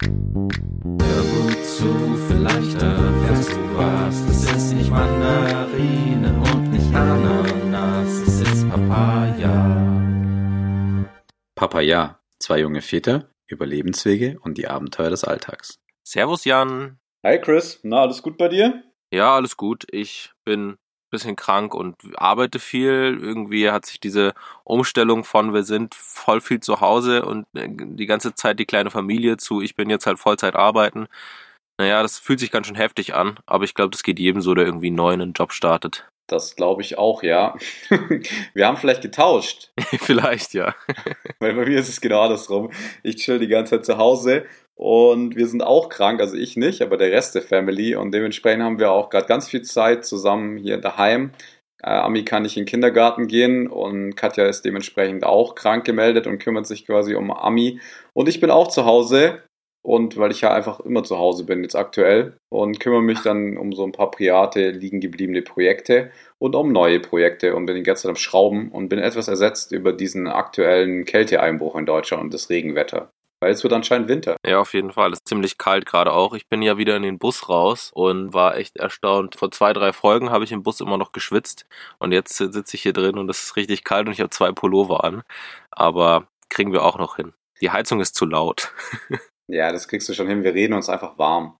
Hör gut zu, vielleicht erfährst du was. Es ist nicht Mandarine und nicht Ananas, es ist Papaya. Papaya, zwei junge Väter, Überlebenswege und die Abenteuer des Alltags. Servus Jan. Hi Chris, na alles gut bei dir? Ja, alles gut. Ich bin bisschen krank und arbeite viel. Irgendwie hat sich diese Umstellung von wir sind voll viel zu Hause und äh, die ganze Zeit die kleine Familie zu ich bin jetzt halt Vollzeit arbeiten. Naja, das fühlt sich ganz schön heftig an, aber ich glaube, das geht jedem so, der irgendwie neu in einen Job startet. Das glaube ich auch, ja. Wir haben vielleicht getauscht. vielleicht, ja. Weil bei mir ist es genau andersrum. Ich chill die ganze Zeit zu Hause und wir sind auch krank, also ich nicht, aber der Rest der Family. Und dementsprechend haben wir auch gerade ganz viel Zeit zusammen hier daheim. Äh, Ami kann nicht in den Kindergarten gehen und Katja ist dementsprechend auch krank gemeldet und kümmert sich quasi um Ami. Und ich bin auch zu Hause und weil ich ja einfach immer zu Hause bin jetzt aktuell und kümmere mich dann um so ein paar private liegen gebliebene Projekte und um neue Projekte und bin die ganze Zeit am Schrauben und bin etwas ersetzt über diesen aktuellen Kälteeinbruch in Deutschland und das Regenwetter. Weil es wird anscheinend Winter. Ja, auf jeden Fall. Es ist ziemlich kalt gerade auch. Ich bin ja wieder in den Bus raus und war echt erstaunt. Vor zwei, drei Folgen habe ich im Bus immer noch geschwitzt und jetzt sitze ich hier drin und es ist richtig kalt und ich habe zwei Pullover an. Aber kriegen wir auch noch hin. Die Heizung ist zu laut. ja, das kriegst du schon hin. Wir reden uns einfach warm.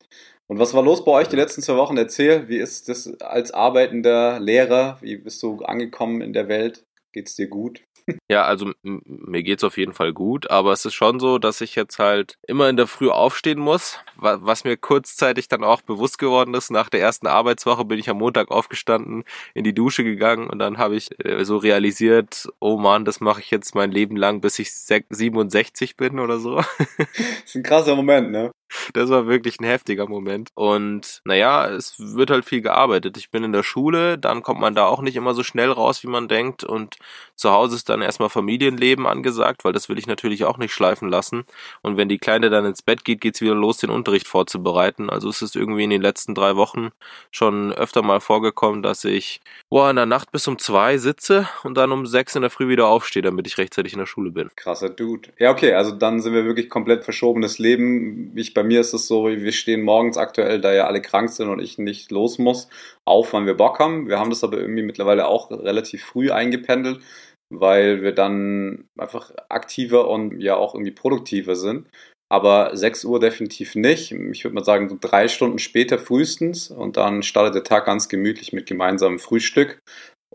Und was war los bei euch die letzten zwei Wochen? Erzähl, wie ist das als arbeitender Lehrer? Wie bist du angekommen in der Welt? Geht's dir gut? Ja, also mir geht's auf jeden Fall gut, aber es ist schon so, dass ich jetzt halt immer in der Früh aufstehen muss, was mir kurzzeitig dann auch bewusst geworden ist. Nach der ersten Arbeitswoche bin ich am Montag aufgestanden, in die Dusche gegangen und dann habe ich äh, so realisiert, oh man, das mache ich jetzt mein Leben lang, bis ich 67 bin oder so. Das ist ein krasser Moment, ne? Das war wirklich ein heftiger Moment. Und naja, es wird halt viel gearbeitet. Ich bin in der Schule, dann kommt man da auch nicht immer so schnell raus, wie man denkt. Und zu Hause ist dann erstmal Familienleben angesagt, weil das will ich natürlich auch nicht schleifen lassen. Und wenn die Kleine dann ins Bett geht, geht's wieder los, den Unterricht vorzubereiten. Also es ist irgendwie in den letzten drei Wochen schon öfter mal vorgekommen, dass ich boah, in der Nacht bis um zwei sitze und dann um sechs in der Früh wieder aufstehe, damit ich rechtzeitig in der Schule bin. Krasser Dude. Ja, okay, also dann sind wir wirklich komplett verschobenes Leben. Ich bei mir ist es so, wir stehen morgens aktuell, da ja alle krank sind und ich nicht los muss, auf, wann wir Bock haben. Wir haben das aber irgendwie mittlerweile auch relativ früh eingependelt, weil wir dann einfach aktiver und ja auch irgendwie produktiver sind. Aber 6 Uhr definitiv nicht. Ich würde mal sagen, so drei Stunden später frühestens. Und dann startet der Tag ganz gemütlich mit gemeinsamem Frühstück.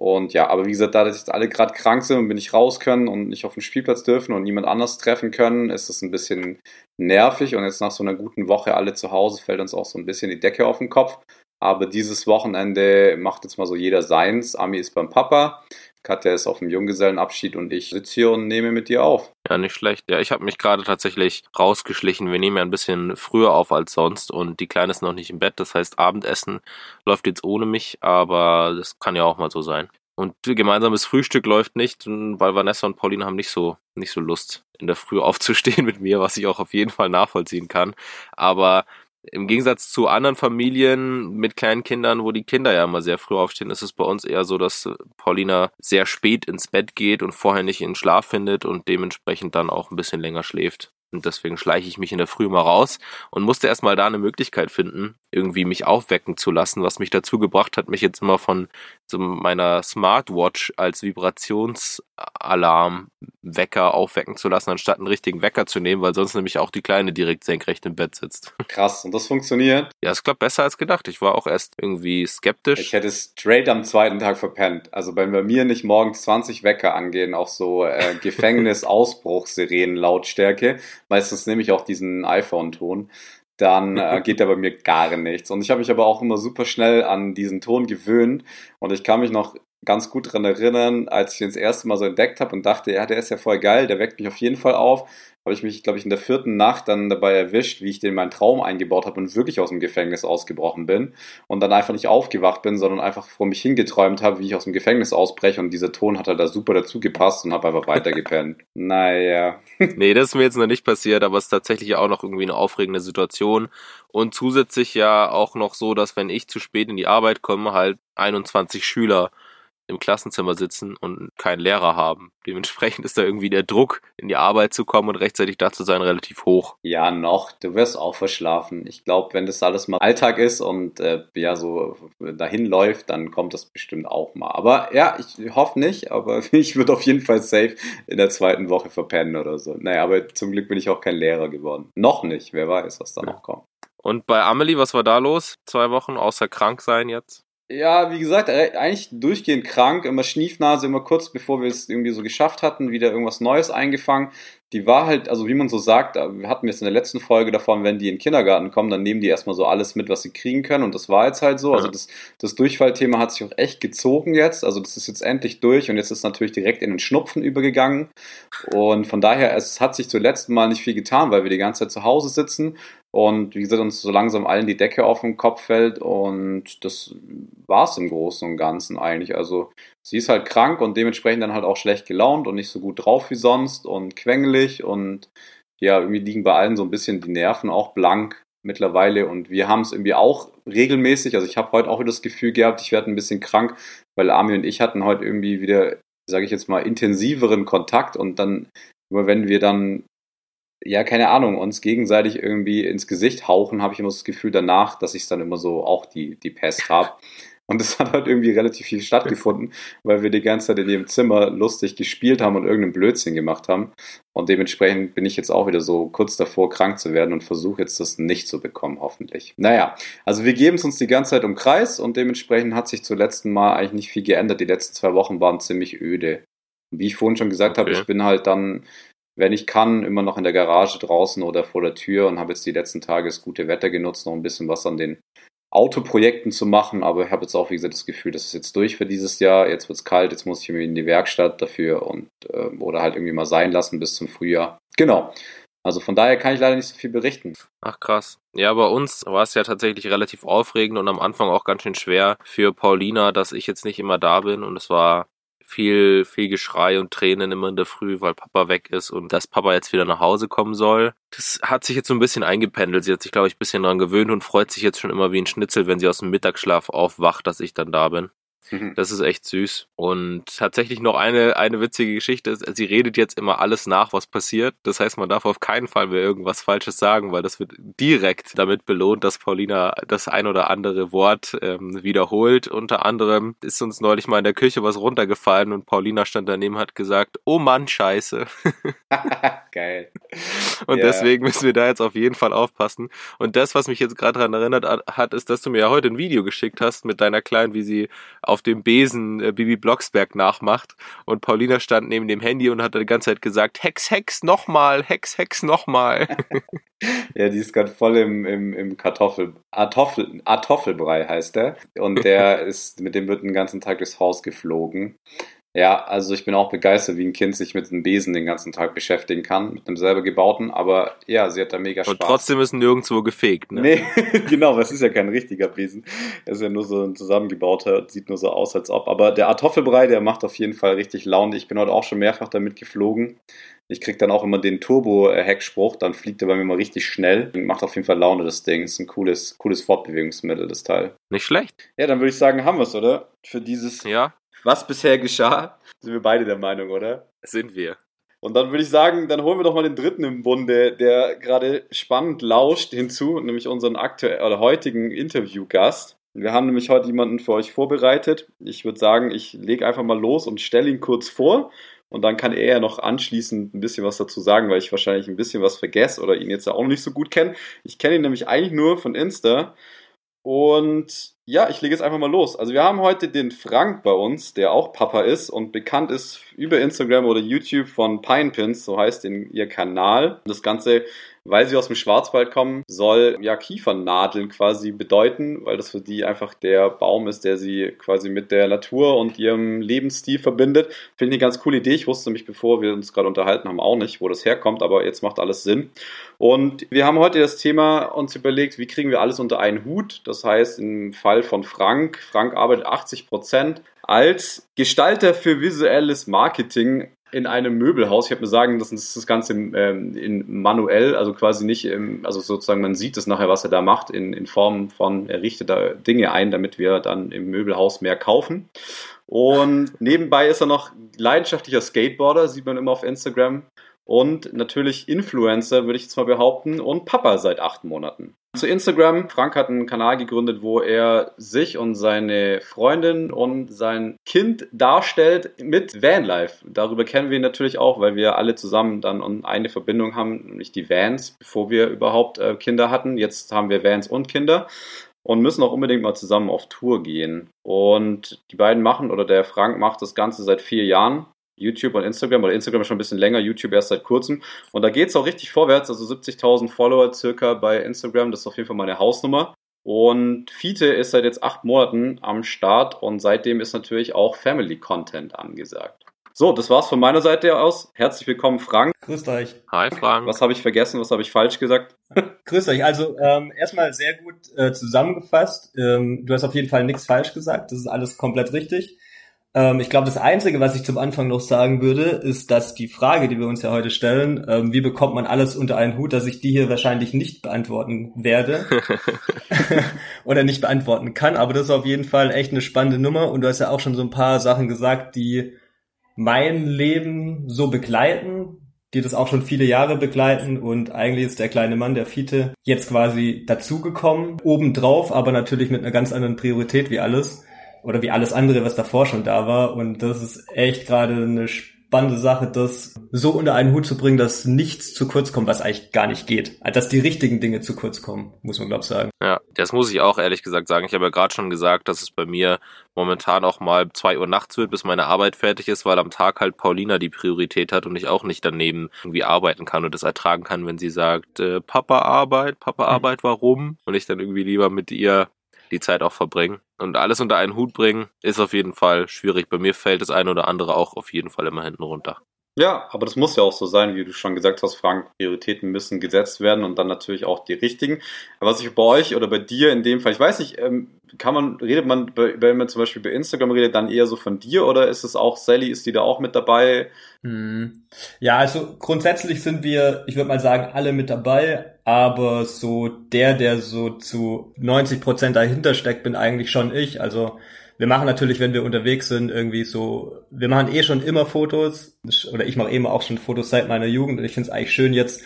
Und ja, aber wie gesagt, da jetzt alle gerade krank sind und wir nicht raus können und nicht auf den Spielplatz dürfen und niemand anders treffen können, ist das ein bisschen nervig. Und jetzt nach so einer guten Woche alle zu Hause fällt uns auch so ein bisschen die Decke auf den Kopf. Aber dieses Wochenende macht jetzt mal so jeder seins. Ami ist beim Papa. Katja ist auf dem Junggesellenabschied und ich sitze hier und nehme mit dir auf. Ja, nicht schlecht. Ja, ich habe mich gerade tatsächlich rausgeschlichen. Wir nehmen ja ein bisschen früher auf als sonst und die Kleine ist noch nicht im Bett. Das heißt, Abendessen läuft jetzt ohne mich, aber das kann ja auch mal so sein. Und gemeinsames Frühstück läuft nicht, weil Vanessa und Pauline haben nicht so, nicht so Lust, in der Früh aufzustehen mit mir, was ich auch auf jeden Fall nachvollziehen kann. Aber im Gegensatz zu anderen Familien mit kleinen Kindern, wo die Kinder ja immer sehr früh aufstehen, ist es bei uns eher so, dass Paulina sehr spät ins Bett geht und vorher nicht in Schlaf findet und dementsprechend dann auch ein bisschen länger schläft. Und deswegen schleiche ich mich in der Früh mal raus und musste erstmal da eine Möglichkeit finden, irgendwie mich aufwecken zu lassen, was mich dazu gebracht hat, mich jetzt immer von so meiner Smartwatch als Vibrationsalarmwecker aufwecken zu lassen, anstatt einen richtigen Wecker zu nehmen, weil sonst nämlich auch die Kleine direkt senkrecht im Bett sitzt. Krass, und das funktioniert? Ja, es klappt besser als gedacht. Ich war auch erst irgendwie skeptisch. Ich hätte straight am zweiten Tag verpennt. Also wenn bei mir nicht morgens 20 Wecker angehen, auch so äh, Gefängnisausbruchssirenen-Lautstärke, meistens nehme ich auch diesen iPhone-Ton, dann äh, geht da bei mir gar nichts. Und ich habe mich aber auch immer super schnell an diesen Ton gewöhnt und ich kann mich noch ganz gut daran erinnern, als ich ihn das erste Mal so entdeckt habe und dachte, ja, der ist ja voll geil, der weckt mich auf jeden Fall auf habe ich mich, glaube ich, in der vierten Nacht dann dabei erwischt, wie ich den meinen Traum eingebaut habe und wirklich aus dem Gefängnis ausgebrochen bin und dann einfach nicht aufgewacht bin, sondern einfach vor mich hingeträumt habe, wie ich aus dem Gefängnis ausbreche und dieser Ton hat halt da super dazu gepasst und habe einfach weitergepennt. naja. nee, das ist mir jetzt noch nicht passiert, aber es ist tatsächlich auch noch irgendwie eine aufregende Situation und zusätzlich ja auch noch so, dass wenn ich zu spät in die Arbeit komme, halt 21 Schüler im Klassenzimmer sitzen und keinen Lehrer haben. Dementsprechend ist da irgendwie der Druck, in die Arbeit zu kommen und rechtzeitig da zu sein, relativ hoch. Ja, noch. Du wirst auch verschlafen. Ich glaube, wenn das alles mal Alltag ist und äh, ja, so dahin läuft, dann kommt das bestimmt auch mal. Aber ja, ich hoffe nicht, aber ich würde auf jeden Fall safe in der zweiten Woche verpennen oder so. Naja, aber zum Glück bin ich auch kein Lehrer geworden. Noch nicht. Wer weiß, was da noch kommt. Und bei Amelie, was war da los? Zwei Wochen außer krank sein jetzt? Ja, wie gesagt, eigentlich durchgehend krank, immer Schniefnase, immer kurz bevor wir es irgendwie so geschafft hatten, wieder irgendwas Neues eingefangen. Die war halt, also wie man so sagt, wir hatten jetzt in der letzten Folge davon, wenn die in den Kindergarten kommen, dann nehmen die erstmal so alles mit, was sie kriegen können. Und das war jetzt halt so. Also das, das Durchfallthema hat sich auch echt gezogen jetzt, also das ist jetzt endlich durch und jetzt ist natürlich direkt in den Schnupfen übergegangen. Und von daher, es hat sich zuletzt mal nicht viel getan, weil wir die ganze Zeit zu Hause sitzen und wie gesagt, uns so langsam allen die Decke auf den Kopf fällt. Und das war es im Großen und Ganzen eigentlich. Also sie ist halt krank und dementsprechend dann halt auch schlecht gelaunt und nicht so gut drauf wie sonst und quengelig und ja, irgendwie liegen bei allen so ein bisschen die Nerven auch blank mittlerweile und wir haben es irgendwie auch regelmäßig. Also ich habe heute auch wieder das Gefühl gehabt, ich werde ein bisschen krank, weil Ami und ich hatten heute irgendwie wieder, sage ich jetzt mal, intensiveren Kontakt und dann immer wenn wir dann ja, keine Ahnung, uns gegenseitig irgendwie ins Gesicht hauchen, habe ich immer das Gefühl danach, dass ich dann immer so auch die, die Pest habe. Und es hat halt irgendwie relativ viel stattgefunden, weil wir die ganze Zeit in ihrem Zimmer lustig gespielt haben und irgendeinen Blödsinn gemacht haben. Und dementsprechend bin ich jetzt auch wieder so kurz davor, krank zu werden und versuche jetzt das nicht zu bekommen, hoffentlich. Naja, also wir geben es uns die ganze Zeit um Kreis und dementsprechend hat sich zum letzten Mal eigentlich nicht viel geändert. Die letzten zwei Wochen waren ziemlich öde. Wie ich vorhin schon gesagt okay. habe, ich bin halt dann wenn ich kann, immer noch in der Garage draußen oder vor der Tür und habe jetzt die letzten Tage das gute Wetter genutzt, noch ein bisschen was an den Autoprojekten zu machen, aber ich habe jetzt auch, wie gesagt, das Gefühl, das ist jetzt durch für dieses Jahr. Jetzt wird es kalt, jetzt muss ich irgendwie in die Werkstatt dafür und äh, oder halt irgendwie mal sein lassen bis zum Frühjahr. Genau. Also von daher kann ich leider nicht so viel berichten. Ach krass. Ja, bei uns war es ja tatsächlich relativ aufregend und am Anfang auch ganz schön schwer für Paulina, dass ich jetzt nicht immer da bin und es war viel, viel Geschrei und Tränen immer in der Früh, weil Papa weg ist und dass Papa jetzt wieder nach Hause kommen soll. Das hat sich jetzt so ein bisschen eingependelt. Sie hat sich, glaube ich, ein bisschen daran gewöhnt und freut sich jetzt schon immer wie ein Schnitzel, wenn sie aus dem Mittagsschlaf aufwacht, dass ich dann da bin. Mhm. Das ist echt süß. Und tatsächlich noch eine, eine witzige Geschichte ist, sie redet jetzt immer alles nach, was passiert. Das heißt, man darf auf keinen Fall mehr irgendwas Falsches sagen, weil das wird direkt damit belohnt, dass Paulina das ein oder andere Wort ähm, wiederholt. Unter anderem ist uns neulich mal in der Küche was runtergefallen und Paulina stand daneben hat gesagt, oh Mann, scheiße. Geil. Und yeah. deswegen müssen wir da jetzt auf jeden Fall aufpassen. Und das, was mich jetzt gerade daran erinnert hat, ist, dass du mir ja heute ein Video geschickt hast mit deiner Kleinen, wie sie auf dem Besen äh, Bibi Blocksberg nachmacht. Und Paulina stand neben dem Handy und hat die ganze Zeit gesagt, Hex, Hex, nochmal, Hex, Hex, nochmal. ja, die ist gerade voll im, im, im Kartoffel, Artoffel, Artoffelbrei heißt der. Und der ist, mit dem wird den ganzen Tag durchs Haus geflogen. Ja, also ich bin auch begeistert, wie ein Kind sich mit einem Besen den ganzen Tag beschäftigen kann, mit einem selber gebauten, aber ja, sie hat da mega Spaß. Und trotzdem ist nirgendwo gefegt, ne? Nee, genau, es ist ja kein richtiger Besen. Er ist ja nur so ein zusammengebauter, sieht nur so aus, als ob. Aber der Kartoffelbrei, der macht auf jeden Fall richtig Laune. Ich bin heute auch schon mehrfach damit geflogen. Ich krieg dann auch immer den Turbo-Heckspruch, dann fliegt er bei mir mal richtig schnell. Macht auf jeden Fall Laune, das Ding. Ist ein cooles, cooles Fortbewegungsmittel, das Teil. Nicht schlecht. Ja, dann würde ich sagen, haben wir es, oder? Für dieses ja was bisher geschah, sind wir beide der Meinung, oder? Sind wir. Und dann würde ich sagen, dann holen wir doch mal den dritten im Bunde, der gerade spannend lauscht hinzu, nämlich unseren aktuell oder heutigen Interviewgast. Wir haben nämlich heute jemanden für euch vorbereitet. Ich würde sagen, ich lege einfach mal los und stelle ihn kurz vor. Und dann kann er ja noch anschließend ein bisschen was dazu sagen, weil ich wahrscheinlich ein bisschen was vergesse oder ihn jetzt ja auch noch nicht so gut kenne. Ich kenne ihn nämlich eigentlich nur von Insta. Und ja, ich lege jetzt einfach mal los. Also wir haben heute den Frank bei uns, der auch Papa ist und bekannt ist über Instagram oder YouTube von Pinepins, so heißt ihr Kanal. Das Ganze weil sie aus dem Schwarzwald kommen, soll ja Kiefernadeln quasi bedeuten, weil das für die einfach der Baum ist, der sie quasi mit der Natur und ihrem Lebensstil verbindet. Finde ich eine ganz coole Idee. Ich wusste nämlich, bevor wir uns gerade unterhalten haben, auch nicht, wo das herkommt, aber jetzt macht alles Sinn. Und wir haben heute das Thema uns überlegt, wie kriegen wir alles unter einen Hut? Das heißt, im Fall von Frank, Frank arbeitet 80 Prozent als Gestalter für visuelles Marketing in einem Möbelhaus. Ich habe mir sagen, das ist das Ganze ähm, in manuell, also quasi nicht, im, also sozusagen man sieht es nachher, was er da macht, in, in Form von, er richtet da Dinge ein, damit wir dann im Möbelhaus mehr kaufen. Und nebenbei ist er noch leidenschaftlicher Skateboarder, sieht man immer auf Instagram und natürlich Influencer, würde ich jetzt mal behaupten, und Papa seit acht Monaten. Zu Instagram. Frank hat einen Kanal gegründet, wo er sich und seine Freundin und sein Kind darstellt mit Vanlife. Darüber kennen wir ihn natürlich auch, weil wir alle zusammen dann eine Verbindung haben, nämlich die Vans, bevor wir überhaupt äh, Kinder hatten. Jetzt haben wir Vans und Kinder und müssen auch unbedingt mal zusammen auf Tour gehen. Und die beiden machen, oder der Frank macht das Ganze seit vier Jahren YouTube und Instagram oder Instagram schon ein bisschen länger, YouTube erst seit kurzem. Und da geht es auch richtig vorwärts, also 70.000 Follower circa bei Instagram, das ist auf jeden Fall meine Hausnummer. Und Fiete ist seit jetzt acht Monaten am Start und seitdem ist natürlich auch Family Content angesagt. So, das war's von meiner Seite aus. Herzlich willkommen, Frank. Grüßt euch. Hi, Frank. Was habe ich vergessen? Was habe ich falsch gesagt? Grüßt euch. Also ähm, erstmal sehr gut äh, zusammengefasst. Ähm, du hast auf jeden Fall nichts falsch gesagt. Das ist alles komplett richtig. Ähm, ich glaube, das Einzige, was ich zum Anfang noch sagen würde, ist, dass die Frage, die wir uns ja heute stellen, ähm, wie bekommt man alles unter einen Hut, dass ich die hier wahrscheinlich nicht beantworten werde oder nicht beantworten kann. Aber das ist auf jeden Fall echt eine spannende Nummer. Und du hast ja auch schon so ein paar Sachen gesagt, die mein Leben so begleiten, die das auch schon viele Jahre begleiten und eigentlich ist der kleine Mann, der Fiete, jetzt quasi dazugekommen, obendrauf, aber natürlich mit einer ganz anderen Priorität wie alles oder wie alles andere, was davor schon da war. Und das ist echt gerade eine spannende Sache, das so unter einen Hut zu bringen, dass nichts zu kurz kommt, was eigentlich gar nicht geht. Also, dass die richtigen Dinge zu kurz kommen, muss man glaube ich sagen. Ja, das muss ich auch ehrlich gesagt sagen. Ich habe ja gerade schon gesagt, dass es bei mir momentan auch mal zwei Uhr nachts wird, bis meine Arbeit fertig ist, weil am Tag halt Paulina die Priorität hat und ich auch nicht daneben irgendwie arbeiten kann und das ertragen kann, wenn sie sagt, äh, Papa Arbeit, Papa hm. Arbeit, warum? Und ich dann irgendwie lieber mit ihr die Zeit auch verbringen. Und alles unter einen Hut bringen ist auf jeden Fall schwierig. Bei mir fällt das eine oder andere auch auf jeden Fall immer hinten runter. Ja, aber das muss ja auch so sein, wie du schon gesagt hast, Frank. Prioritäten müssen gesetzt werden und dann natürlich auch die richtigen. was ich bei euch oder bei dir in dem Fall, ich weiß nicht, ähm, kann man, redet man, wenn man zum Beispiel bei Instagram redet, dann eher so von dir oder ist es auch Sally, ist die da auch mit dabei? Hm. Ja, also grundsätzlich sind wir, ich würde mal sagen, alle mit dabei, aber so der, der so zu 90 Prozent dahinter steckt, bin eigentlich schon ich. Also wir machen natürlich, wenn wir unterwegs sind, irgendwie so, wir machen eh schon immer Fotos, oder ich mache eben auch schon Fotos seit meiner Jugend und ich finde es eigentlich schön, jetzt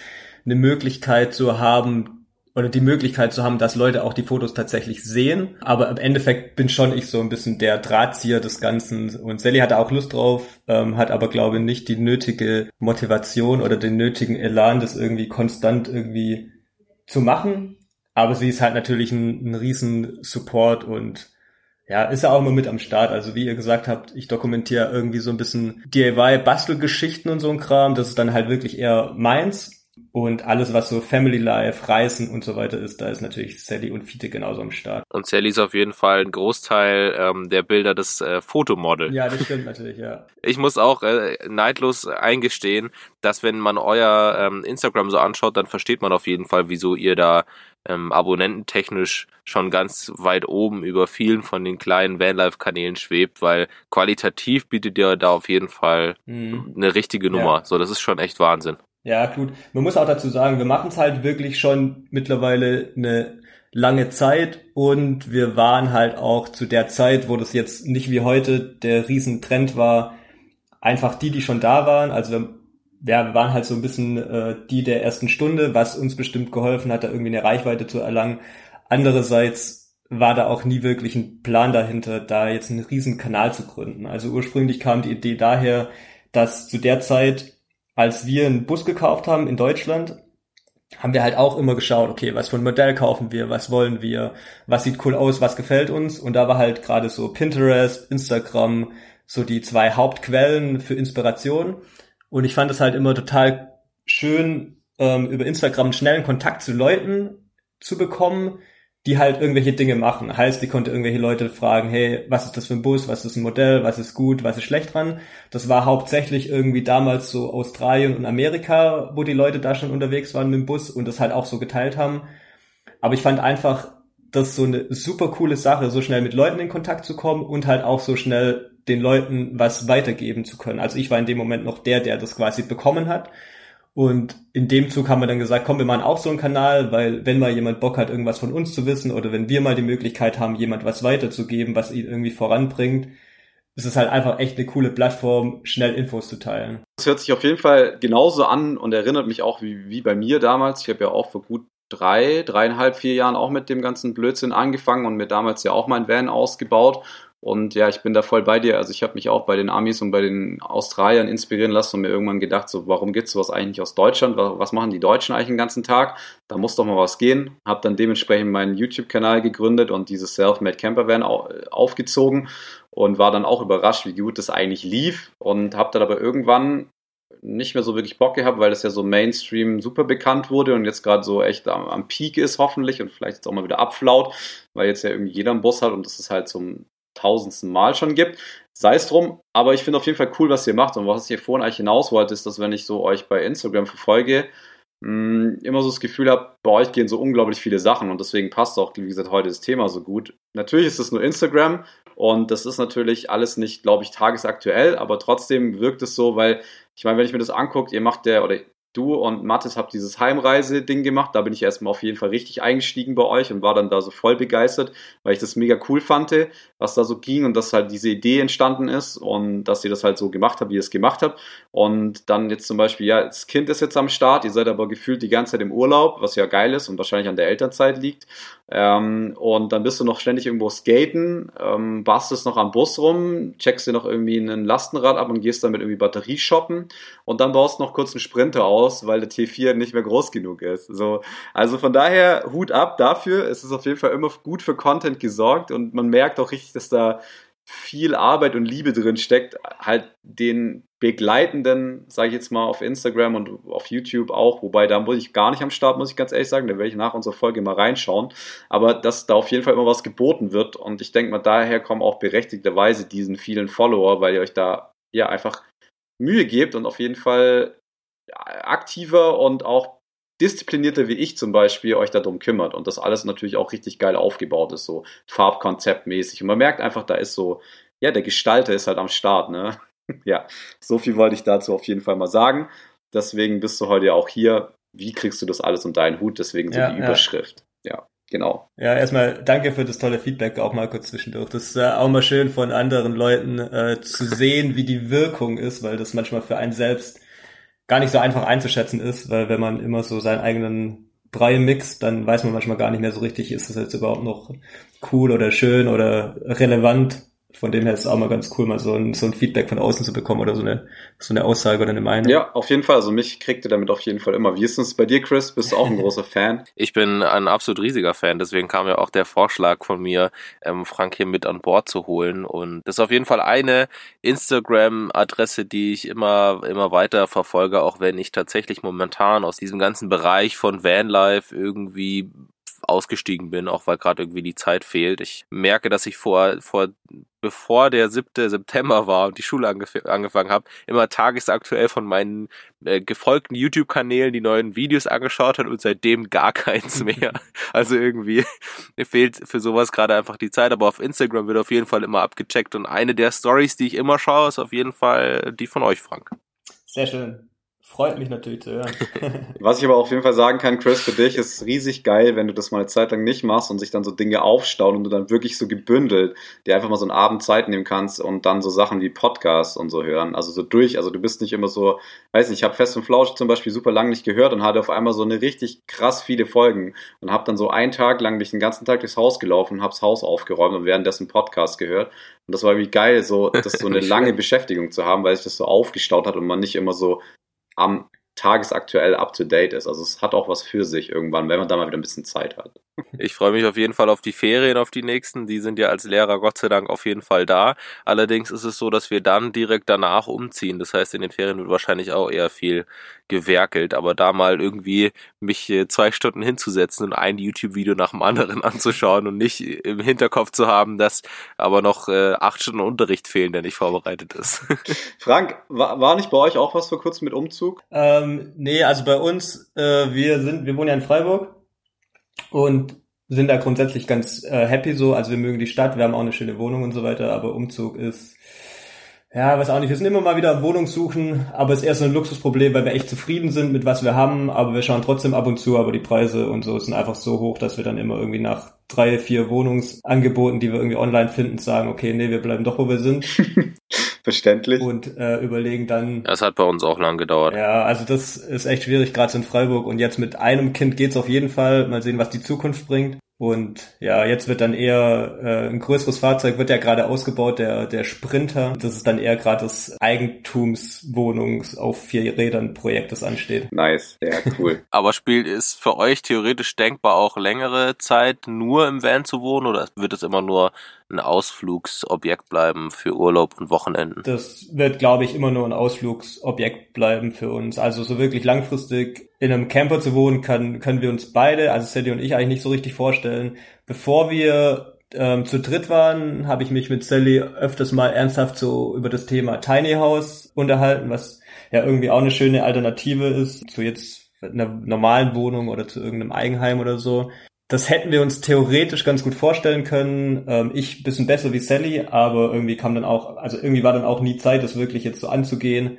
eine Möglichkeit zu haben, oder die Möglichkeit zu haben, dass Leute auch die Fotos tatsächlich sehen. Aber im Endeffekt bin schon ich so ein bisschen der Drahtzieher des Ganzen. Und Sally hatte auch Lust drauf, ähm, hat aber glaube ich nicht die nötige Motivation oder den nötigen Elan, das irgendwie konstant irgendwie zu machen. Aber sie ist halt natürlich ein, ein riesen Support und ja, ist ja auch immer mit am Start. Also wie ihr gesagt habt, ich dokumentiere irgendwie so ein bisschen DIY-Bastelgeschichten und so ein Kram. Das ist dann halt wirklich eher meins. Und alles, was so Family Life, Reisen und so weiter ist, da ist natürlich Sally und Fiete genauso am Start. Und Sally ist auf jeden Fall ein Großteil ähm, der Bilder des äh, Fotomodel. Ja, das stimmt natürlich, ja. Ich muss auch äh, neidlos eingestehen, dass wenn man euer ähm, Instagram so anschaut, dann versteht man auf jeden Fall, wieso ihr da ähm, abonnententechnisch schon ganz weit oben über vielen von den kleinen Vanlife-Kanälen schwebt, weil qualitativ bietet ihr da auf jeden Fall mhm. eine richtige Nummer. Ja. So, das ist schon echt Wahnsinn. Ja, gut. Man muss auch dazu sagen, wir machen es halt wirklich schon mittlerweile eine lange Zeit und wir waren halt auch zu der Zeit, wo das jetzt nicht wie heute der Riesentrend war, einfach die, die schon da waren. Also ja, wir waren halt so ein bisschen äh, die der ersten Stunde, was uns bestimmt geholfen hat, da irgendwie eine Reichweite zu erlangen. Andererseits war da auch nie wirklich ein Plan dahinter, da jetzt einen riesen Kanal zu gründen. Also ursprünglich kam die Idee daher, dass zu der Zeit als wir einen Bus gekauft haben in Deutschland, haben wir halt auch immer geschaut, okay, was für ein Modell kaufen wir, was wollen wir, was sieht cool aus, was gefällt uns. Und da war halt gerade so Pinterest, Instagram, so die zwei Hauptquellen für Inspiration. Und ich fand es halt immer total schön, ähm, über Instagram schnellen Kontakt zu Leuten zu bekommen, die halt irgendwelche Dinge machen. Heißt, die konnte irgendwelche Leute fragen, hey, was ist das für ein Bus, was ist ein Modell, was ist gut, was ist schlecht dran. Das war hauptsächlich irgendwie damals so Australien und Amerika, wo die Leute da schon unterwegs waren mit dem Bus und das halt auch so geteilt haben. Aber ich fand einfach, das so eine super coole Sache, so schnell mit Leuten in Kontakt zu kommen und halt auch so schnell den Leuten was weitergeben zu können. Also ich war in dem Moment noch der, der das quasi bekommen hat. Und in dem Zug haben wir dann gesagt, komm, wir machen auch so einen Kanal, weil wenn mal jemand Bock hat, irgendwas von uns zu wissen oder wenn wir mal die Möglichkeit haben, jemand was weiterzugeben, was ihn irgendwie voranbringt, ist es halt einfach echt eine coole Plattform, schnell Infos zu teilen. Das hört sich auf jeden Fall genauso an und erinnert mich auch wie, wie bei mir damals. Ich habe ja auch vor gut drei, dreieinhalb, vier Jahren auch mit dem ganzen Blödsinn angefangen und mir damals ja auch mein Van ausgebaut und ja, ich bin da voll bei dir. Also ich habe mich auch bei den Amis und bei den Australiern inspirieren lassen und mir irgendwann gedacht, so warum gibt's sowas eigentlich aus Deutschland? Was machen die Deutschen eigentlich den ganzen Tag? Da muss doch mal was gehen. Habe dann dementsprechend meinen YouTube-Kanal gegründet und dieses Self-Made Camper Van aufgezogen und war dann auch überrascht, wie gut das eigentlich lief und habe dann aber irgendwann nicht mehr so wirklich Bock gehabt, weil das ja so Mainstream super bekannt wurde und jetzt gerade so echt am, am, Peak ist hoffentlich und vielleicht jetzt auch mal wieder abflaut, weil jetzt ja irgendwie jeder einen Bus hat und das ist halt zum tausendsten Mal schon gibt. Sei es drum, aber ich finde auf jeden Fall cool, was ihr macht. Und was ich hier vorhin eigentlich hinaus wollte, ist, dass wenn ich so euch bei Instagram verfolge, mh, mm, immer so das Gefühl habe, bei euch gehen so unglaublich viele Sachen und deswegen passt auch, wie gesagt, heute das Thema so gut. Natürlich ist es nur Instagram und das ist natürlich alles nicht, glaube ich, tagesaktuell, aber trotzdem wirkt es so, weil ich meine, wenn ich mir das angucke, ihr macht der oder du und Mathis habt dieses Heimreise-Ding gemacht. Da bin ich erstmal auf jeden Fall richtig eingestiegen bei euch und war dann da so voll begeistert, weil ich das mega cool fand, was da so ging und dass halt diese Idee entstanden ist und dass ihr das halt so gemacht habt, wie ihr es gemacht habt. Und dann jetzt zum Beispiel, ja, das Kind ist jetzt am Start, ihr seid aber gefühlt die ganze Zeit im Urlaub, was ja geil ist und wahrscheinlich an der Elternzeit liegt. Ähm, und dann bist du noch ständig irgendwo skaten, ähm, bastest noch am Bus rum, checkst dir noch irgendwie ein Lastenrad ab und gehst damit irgendwie Batterie shoppen und dann baust noch kurz einen Sprinter aus, weil der T4 nicht mehr groß genug ist. So, also von daher Hut ab dafür. Es ist auf jeden Fall immer gut für Content gesorgt und man merkt auch richtig, dass da viel Arbeit und Liebe drin steckt, halt den Begleitenden, sage ich jetzt mal, auf Instagram und auf YouTube auch, wobei da muss ich gar nicht am Start, muss ich ganz ehrlich sagen, da werde ich nach unserer Folge mal reinschauen, aber dass da auf jeden Fall immer was geboten wird und ich denke mal, daher kommen auch berechtigterweise diesen vielen Follower, weil ihr euch da ja einfach Mühe gebt und auf jeden Fall aktiver und auch disziplinierter wie ich zum Beispiel euch darum kümmert und das alles natürlich auch richtig geil aufgebaut ist, so farbkonzeptmäßig. Und man merkt einfach, da ist so, ja, der Gestalter ist halt am Start, ne? ja, so viel wollte ich dazu auf jeden Fall mal sagen. Deswegen bist du heute auch hier. Wie kriegst du das alles unter deinen Hut? Deswegen so ja, die Überschrift. Ja. ja. Genau. Ja, erstmal danke für das tolle Feedback auch mal kurz zwischendurch. Das ist äh, auch mal schön von anderen Leuten äh, zu sehen, wie die Wirkung ist, weil das manchmal für einen selbst gar nicht so einfach einzuschätzen ist, weil wenn man immer so seinen eigenen Brei mixt, dann weiß man manchmal gar nicht mehr so richtig, ist das jetzt überhaupt noch cool oder schön oder relevant von dem her ist es auch mal ganz cool, mal so ein, so ein Feedback von außen zu bekommen oder so eine, so eine Aussage oder eine Meinung. Ja, auf jeden Fall. Also mich kriegt ihr damit auf jeden Fall immer. Wie ist es bei dir, Chris? Bist du auch ein großer Fan? Ich bin ein absolut riesiger Fan. Deswegen kam ja auch der Vorschlag von mir, ähm, Frank hier mit an Bord zu holen. Und das ist auf jeden Fall eine Instagram-Adresse, die ich immer, immer weiter verfolge, auch wenn ich tatsächlich momentan aus diesem ganzen Bereich von Vanlife irgendwie ausgestiegen bin, auch weil gerade irgendwie die Zeit fehlt. Ich merke, dass ich vor, vor bevor der 7. September war und die Schule angef angefangen habe, immer tagesaktuell von meinen äh, gefolgten YouTube-Kanälen die neuen Videos angeschaut hat und seitdem gar keins mehr. also irgendwie fehlt für sowas gerade einfach die Zeit, aber auf Instagram wird auf jeden Fall immer abgecheckt und eine der Stories, die ich immer schaue, ist auf jeden Fall die von euch, Frank. Sehr schön. Freut mich natürlich zu hören. Was ich aber auf jeden Fall sagen kann, Chris, für dich ist riesig geil, wenn du das mal eine Zeit lang nicht machst und sich dann so Dinge aufstauen und du dann wirklich so gebündelt dir einfach mal so einen Abend Zeit nehmen kannst und dann so Sachen wie Podcasts und so hören. Also so durch, also du bist nicht immer so, weiß nicht, ich habe Fest und Flausch zum Beispiel super lang nicht gehört und hatte auf einmal so eine richtig krass viele Folgen und habe dann so einen Tag lang mich den ganzen Tag durchs Haus gelaufen und hab's Haus aufgeräumt und währenddessen Podcast gehört. Und das war irgendwie geil, so das so eine lange Beschäftigung zu haben, weil sich das so aufgestaut hat und man nicht immer so am tagesaktuell up to date ist. Also es hat auch was für sich irgendwann, wenn man da mal wieder ein bisschen Zeit hat. Ich freue mich auf jeden Fall auf die Ferien, auf die nächsten. Die sind ja als Lehrer Gott sei Dank auf jeden Fall da. Allerdings ist es so, dass wir dann direkt danach umziehen. Das heißt, in den Ferien wird wahrscheinlich auch eher viel gewerkelt. Aber da mal irgendwie mich zwei Stunden hinzusetzen und ein YouTube-Video nach dem anderen anzuschauen und nicht im Hinterkopf zu haben, dass aber noch äh, acht Stunden Unterricht fehlen, der nicht vorbereitet ist. Frank, war, war nicht bei euch auch was vor kurzem mit Umzug? Ähm, nee, also bei uns, äh, wir sind, wir wohnen ja in Freiburg und sind da grundsätzlich ganz äh, happy so. Also wir mögen die Stadt, wir haben auch eine schöne Wohnung und so weiter, aber Umzug ist ja, weiß auch nicht, wir sind immer mal wieder Wohnung suchen, aber es ist eher so ein Luxusproblem, weil wir echt zufrieden sind mit was wir haben, aber wir schauen trotzdem ab und zu, aber die Preise und so sind einfach so hoch, dass wir dann immer irgendwie nach drei, vier Wohnungsangeboten, die wir irgendwie online finden, sagen, okay, nee, wir bleiben doch, wo wir sind. Verständlich. Und äh, überlegen dann. Das hat bei uns auch lang gedauert. Ja, also das ist echt schwierig, gerade in Freiburg. Und jetzt mit einem Kind geht's auf jeden Fall. Mal sehen, was die Zukunft bringt. Und ja, jetzt wird dann eher äh, ein größeres Fahrzeug wird ja gerade ausgebaut, der der Sprinter. Das ist dann eher gerade das Eigentumswohnungs auf vier Rädern Projekt, das ansteht. Nice, ja cool. Aber spielt es für euch theoretisch denkbar auch längere Zeit nur im Van zu wohnen oder wird es immer nur ein Ausflugsobjekt bleiben für Urlaub und Wochenenden? Das wird, glaube ich, immer nur ein Ausflugsobjekt bleiben für uns. Also so wirklich langfristig in einem Camper zu wohnen, kann, können wir uns beide, also Sally und ich, eigentlich nicht so richtig vorstellen. Bevor wir ähm, zu dritt waren, habe ich mich mit Sally öfters mal ernsthaft so über das Thema Tiny House unterhalten, was ja irgendwie auch eine schöne Alternative ist zu jetzt einer normalen Wohnung oder zu irgendeinem Eigenheim oder so. Das hätten wir uns theoretisch ganz gut vorstellen können. Ähm, ich bisschen besser wie Sally, aber irgendwie kam dann auch, also irgendwie war dann auch nie Zeit, das wirklich jetzt so anzugehen,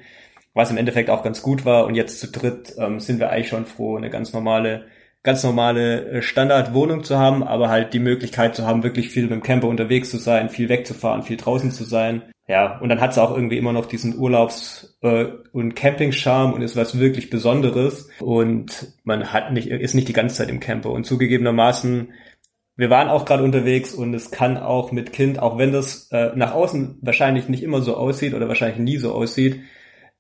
was im Endeffekt auch ganz gut war. Und jetzt zu dritt ähm, sind wir eigentlich schon froh, eine ganz normale, ganz normale äh, Standardwohnung zu haben, aber halt die Möglichkeit zu haben, wirklich viel mit dem Camper unterwegs zu sein, viel wegzufahren, viel draußen zu sein. Ja, und dann hat es auch irgendwie immer noch diesen Urlaubs- äh, und Camping-Charme und ist was wirklich Besonderes. Und man hat nicht, ist nicht die ganze Zeit im Camper. Und zugegebenermaßen, wir waren auch gerade unterwegs und es kann auch mit Kind, auch wenn das äh, nach außen wahrscheinlich nicht immer so aussieht oder wahrscheinlich nie so aussieht,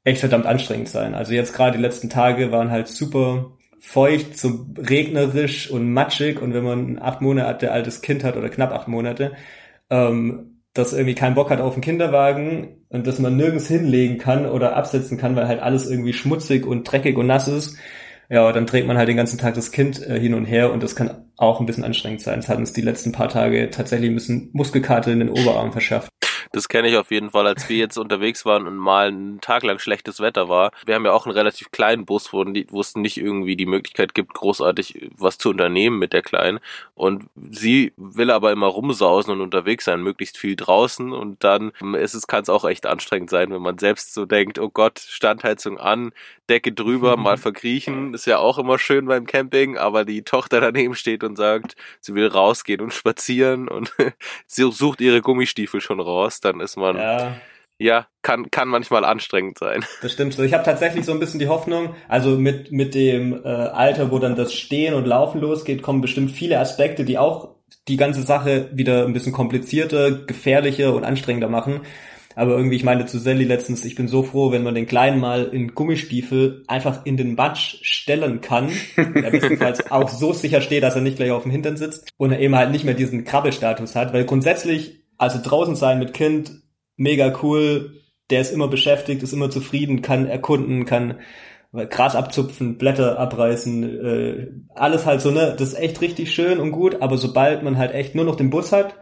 echt verdammt anstrengend sein. Also jetzt gerade die letzten Tage waren halt super feucht, so regnerisch und matschig und wenn man ein acht Monate altes Kind hat oder knapp acht Monate, ähm, das irgendwie keinen Bock hat auf einen Kinderwagen und dass man nirgends hinlegen kann oder absetzen kann, weil halt alles irgendwie schmutzig und dreckig und nass ist. Ja, dann trägt man halt den ganzen Tag das Kind äh, hin und her und das kann auch ein bisschen anstrengend sein. Es hat uns die letzten paar Tage tatsächlich ein bisschen Muskelkarte in den Oberarm verschafft. Das kenne ich auf jeden Fall, als wir jetzt unterwegs waren und mal einen Tag lang schlechtes Wetter war. Wir haben ja auch einen relativ kleinen Bus, wo, es nicht irgendwie die Möglichkeit gibt, großartig was zu unternehmen mit der Kleinen. Und sie will aber immer rumsausen und unterwegs sein, möglichst viel draußen. Und dann ist es, kann es auch echt anstrengend sein, wenn man selbst so denkt, oh Gott, Standheizung an, Decke drüber, mal verkriechen. Ist ja auch immer schön beim Camping, aber die Tochter daneben steht und sagt, sie will rausgehen und spazieren und sie sucht ihre Gummistiefel schon raus dann ist man ja, ja kann, kann manchmal anstrengend sein. Das stimmt so. Ich habe tatsächlich so ein bisschen die Hoffnung, also mit, mit dem äh, Alter, wo dann das Stehen und Laufen losgeht, kommen bestimmt viele Aspekte, die auch die ganze Sache wieder ein bisschen komplizierter, gefährlicher und anstrengender machen. Aber irgendwie, ich meine zu Sally letztens, ich bin so froh, wenn man den Kleinen mal in Gummistiefel einfach in den Matsch stellen kann. der bestenfalls auch so sicher steht, dass er nicht gleich auf dem Hintern sitzt und er eben halt nicht mehr diesen Krabbelstatus hat. Weil grundsätzlich also draußen sein mit Kind, mega cool. Der ist immer beschäftigt, ist immer zufrieden, kann erkunden, kann Gras abzupfen, Blätter abreißen, äh, alles halt so, ne? Das ist echt richtig schön und gut, aber sobald man halt echt nur noch den Bus hat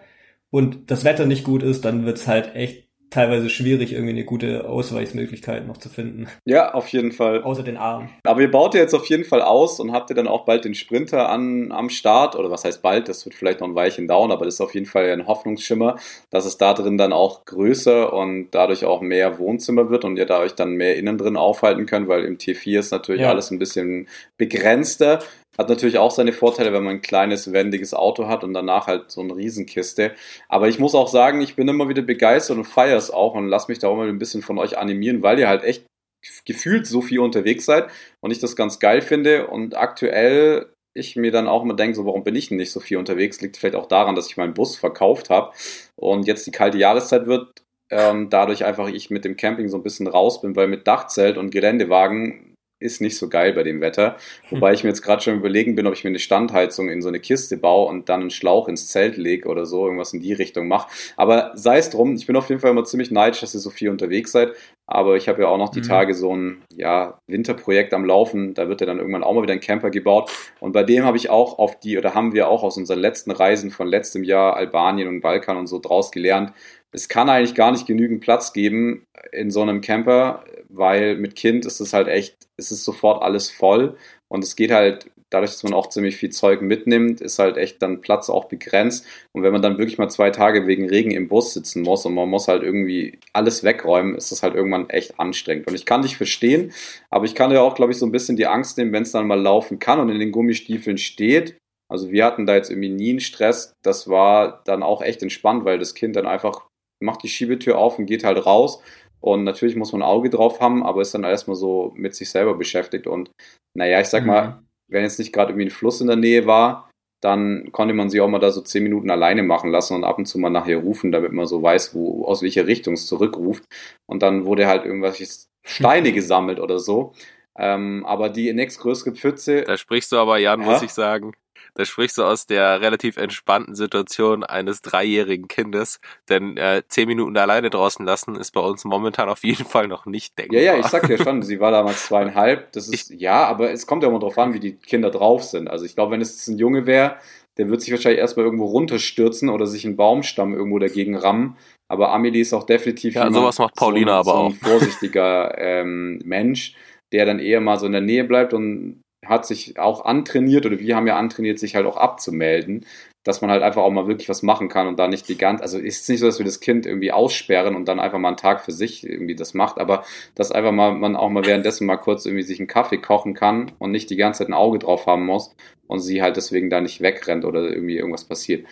und das Wetter nicht gut ist, dann wird's halt echt teilweise schwierig, irgendwie eine gute Ausweichsmöglichkeit noch zu finden. Ja, auf jeden Fall. Außer den Arm. Aber ihr baut ja jetzt auf jeden Fall aus und habt ihr dann auch bald den Sprinter an, am Start, oder was heißt bald, das wird vielleicht noch ein Weilchen dauern, aber das ist auf jeden Fall ein Hoffnungsschimmer, dass es da drin dann auch größer und dadurch auch mehr Wohnzimmer wird und ihr da euch dann mehr innen drin aufhalten könnt, weil im T4 ist natürlich ja. alles ein bisschen begrenzter. Hat natürlich auch seine Vorteile, wenn man ein kleines, wendiges Auto hat und danach halt so eine Riesenkiste. Aber ich muss auch sagen, ich bin immer wieder begeistert und feiere es auch und lass mich da auch mal ein bisschen von euch animieren, weil ihr halt echt gefühlt so viel unterwegs seid und ich das ganz geil finde. Und aktuell ich mir dann auch immer denke, so warum bin ich denn nicht so viel unterwegs? Liegt vielleicht auch daran, dass ich meinen Bus verkauft habe und jetzt die kalte Jahreszeit wird. Ähm, dadurch einfach ich mit dem Camping so ein bisschen raus bin, weil mit Dachzelt und Geländewagen ist nicht so geil bei dem Wetter. Wobei ich mir jetzt gerade schon überlegen bin, ob ich mir eine Standheizung in so eine Kiste baue und dann einen Schlauch ins Zelt lege oder so, irgendwas in die Richtung mache. Aber sei es drum, ich bin auf jeden Fall immer ziemlich neidisch, dass ihr so viel unterwegs seid. Aber ich habe ja auch noch die mhm. Tage so ein ja, Winterprojekt am Laufen. Da wird ja dann irgendwann auch mal wieder ein Camper gebaut. Und bei dem habe ich auch auf die, oder haben wir auch aus unseren letzten Reisen von letztem Jahr Albanien und Balkan und so draus gelernt, es kann eigentlich gar nicht genügend Platz geben in so einem Camper, weil mit Kind ist es halt echt, es ist sofort alles voll und es geht halt dadurch, dass man auch ziemlich viel Zeug mitnimmt, ist halt echt dann Platz auch begrenzt. Und wenn man dann wirklich mal zwei Tage wegen Regen im Bus sitzen muss und man muss halt irgendwie alles wegräumen, ist das halt irgendwann echt anstrengend. Und ich kann dich verstehen, aber ich kann ja auch, glaube ich, so ein bisschen die Angst nehmen, wenn es dann mal laufen kann und in den Gummistiefeln steht. Also wir hatten da jetzt irgendwie nie einen Stress. Das war dann auch echt entspannt, weil das Kind dann einfach macht die Schiebetür auf und geht halt raus. Und natürlich muss man ein Auge drauf haben, aber ist dann erstmal so mit sich selber beschäftigt. Und naja, ich sag mhm. mal, wenn jetzt nicht gerade irgendwie ein Fluss in der Nähe war, dann konnte man sie auch mal da so zehn Minuten alleine machen lassen und ab und zu mal nachher rufen, damit man so weiß, wo, aus welcher Richtung es zurückruft. Und dann wurde halt irgendwelche Steine gesammelt oder so. Ähm, aber die nächstgrößere Pfütze. Da sprichst du aber, Jan, ja? muss ich sagen, da sprichst du aus der relativ entspannten Situation eines dreijährigen Kindes, denn äh, zehn Minuten alleine draußen lassen ist bei uns momentan auf jeden Fall noch nicht denkbar. Ja, ja, ich sag ja schon, sie war damals zweieinhalb. Das ist ich, ja, aber es kommt ja immer drauf an, wie die Kinder drauf sind. Also ich glaube, wenn es ein Junge wäre, der wird sich wahrscheinlich erstmal irgendwo runterstürzen oder sich einen Baumstamm irgendwo dagegen rammen. Aber Amelie ist auch definitiv ja, sowas macht Paulina so, aber so ein vorsichtiger ähm, Mensch, der dann eher mal so in der Nähe bleibt und hat sich auch antrainiert oder wir haben ja antrainiert, sich halt auch abzumelden, dass man halt einfach auch mal wirklich was machen kann und da nicht die ganze, also ist es nicht so, dass wir das Kind irgendwie aussperren und dann einfach mal einen Tag für sich irgendwie das macht, aber dass einfach mal man auch mal währenddessen mal kurz irgendwie sich einen Kaffee kochen kann und nicht die ganze Zeit ein Auge drauf haben muss und sie halt deswegen da nicht wegrennt oder irgendwie irgendwas passiert.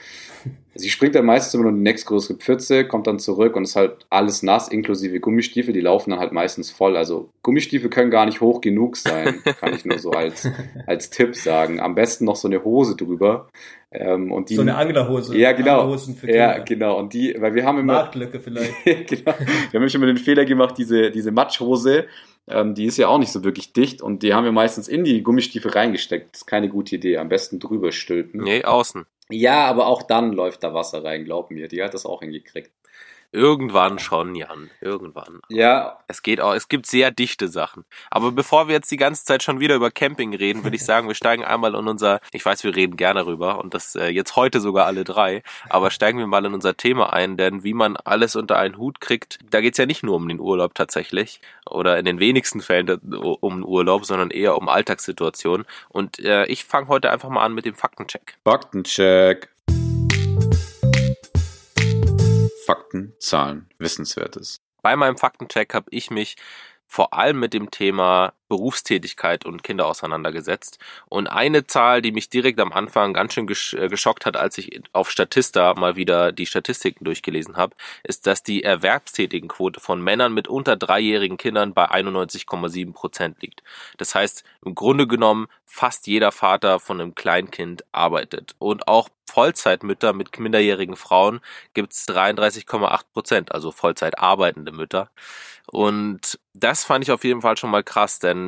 Sie springt dann meistens immer nur in die nächstgrößere Pfütze, kommt dann zurück und ist halt alles nass, inklusive Gummistiefel, die laufen dann halt meistens voll. Also Gummistiefel können gar nicht hoch genug sein, kann ich nur so als, als Tipp sagen. Am besten noch so eine Hose drüber. Ähm, und die, so eine Anglerhose. Ja, genau. ja, genau. Und die, weil wir haben immer. Marktlücke vielleicht. genau. Wir haben schon mal den Fehler gemacht, diese, diese Matschhose, ähm, die ist ja auch nicht so wirklich dicht und die haben wir meistens in die Gummistiefel reingesteckt. Das ist keine gute Idee. Am besten drüber stülpen. Nee, außen. Ja, aber auch dann läuft da Wasser rein, glaub mir. Die hat das auch hingekriegt. Irgendwann schon, Jan. Irgendwann. Ja. Es geht auch, es gibt sehr dichte Sachen. Aber bevor wir jetzt die ganze Zeit schon wieder über Camping reden, würde ich sagen, wir steigen einmal in unser, ich weiß, wir reden gerne darüber und das äh, jetzt heute sogar alle drei, aber steigen wir mal in unser Thema ein, denn wie man alles unter einen Hut kriegt, da geht's ja nicht nur um den Urlaub tatsächlich oder in den wenigsten Fällen um Urlaub, sondern eher um Alltagssituationen. Und äh, ich fange heute einfach mal an mit dem Faktencheck. Faktencheck. Fakten, Zahlen, Wissenswertes. Bei meinem Faktencheck habe ich mich vor allem mit dem Thema Berufstätigkeit und Kinder auseinandergesetzt. Und eine Zahl, die mich direkt am Anfang ganz schön äh, geschockt hat, als ich auf Statista mal wieder die Statistiken durchgelesen habe, ist, dass die Erwerbstätigenquote von Männern mit unter dreijährigen Kindern bei 91,7 Prozent liegt. Das heißt, im Grunde genommen fast jeder Vater von einem Kleinkind arbeitet. Und auch Vollzeitmütter mit minderjährigen Frauen gibt es 33,8 Prozent, also Vollzeit arbeitende Mütter. Und das fand ich auf jeden Fall schon mal krass, denn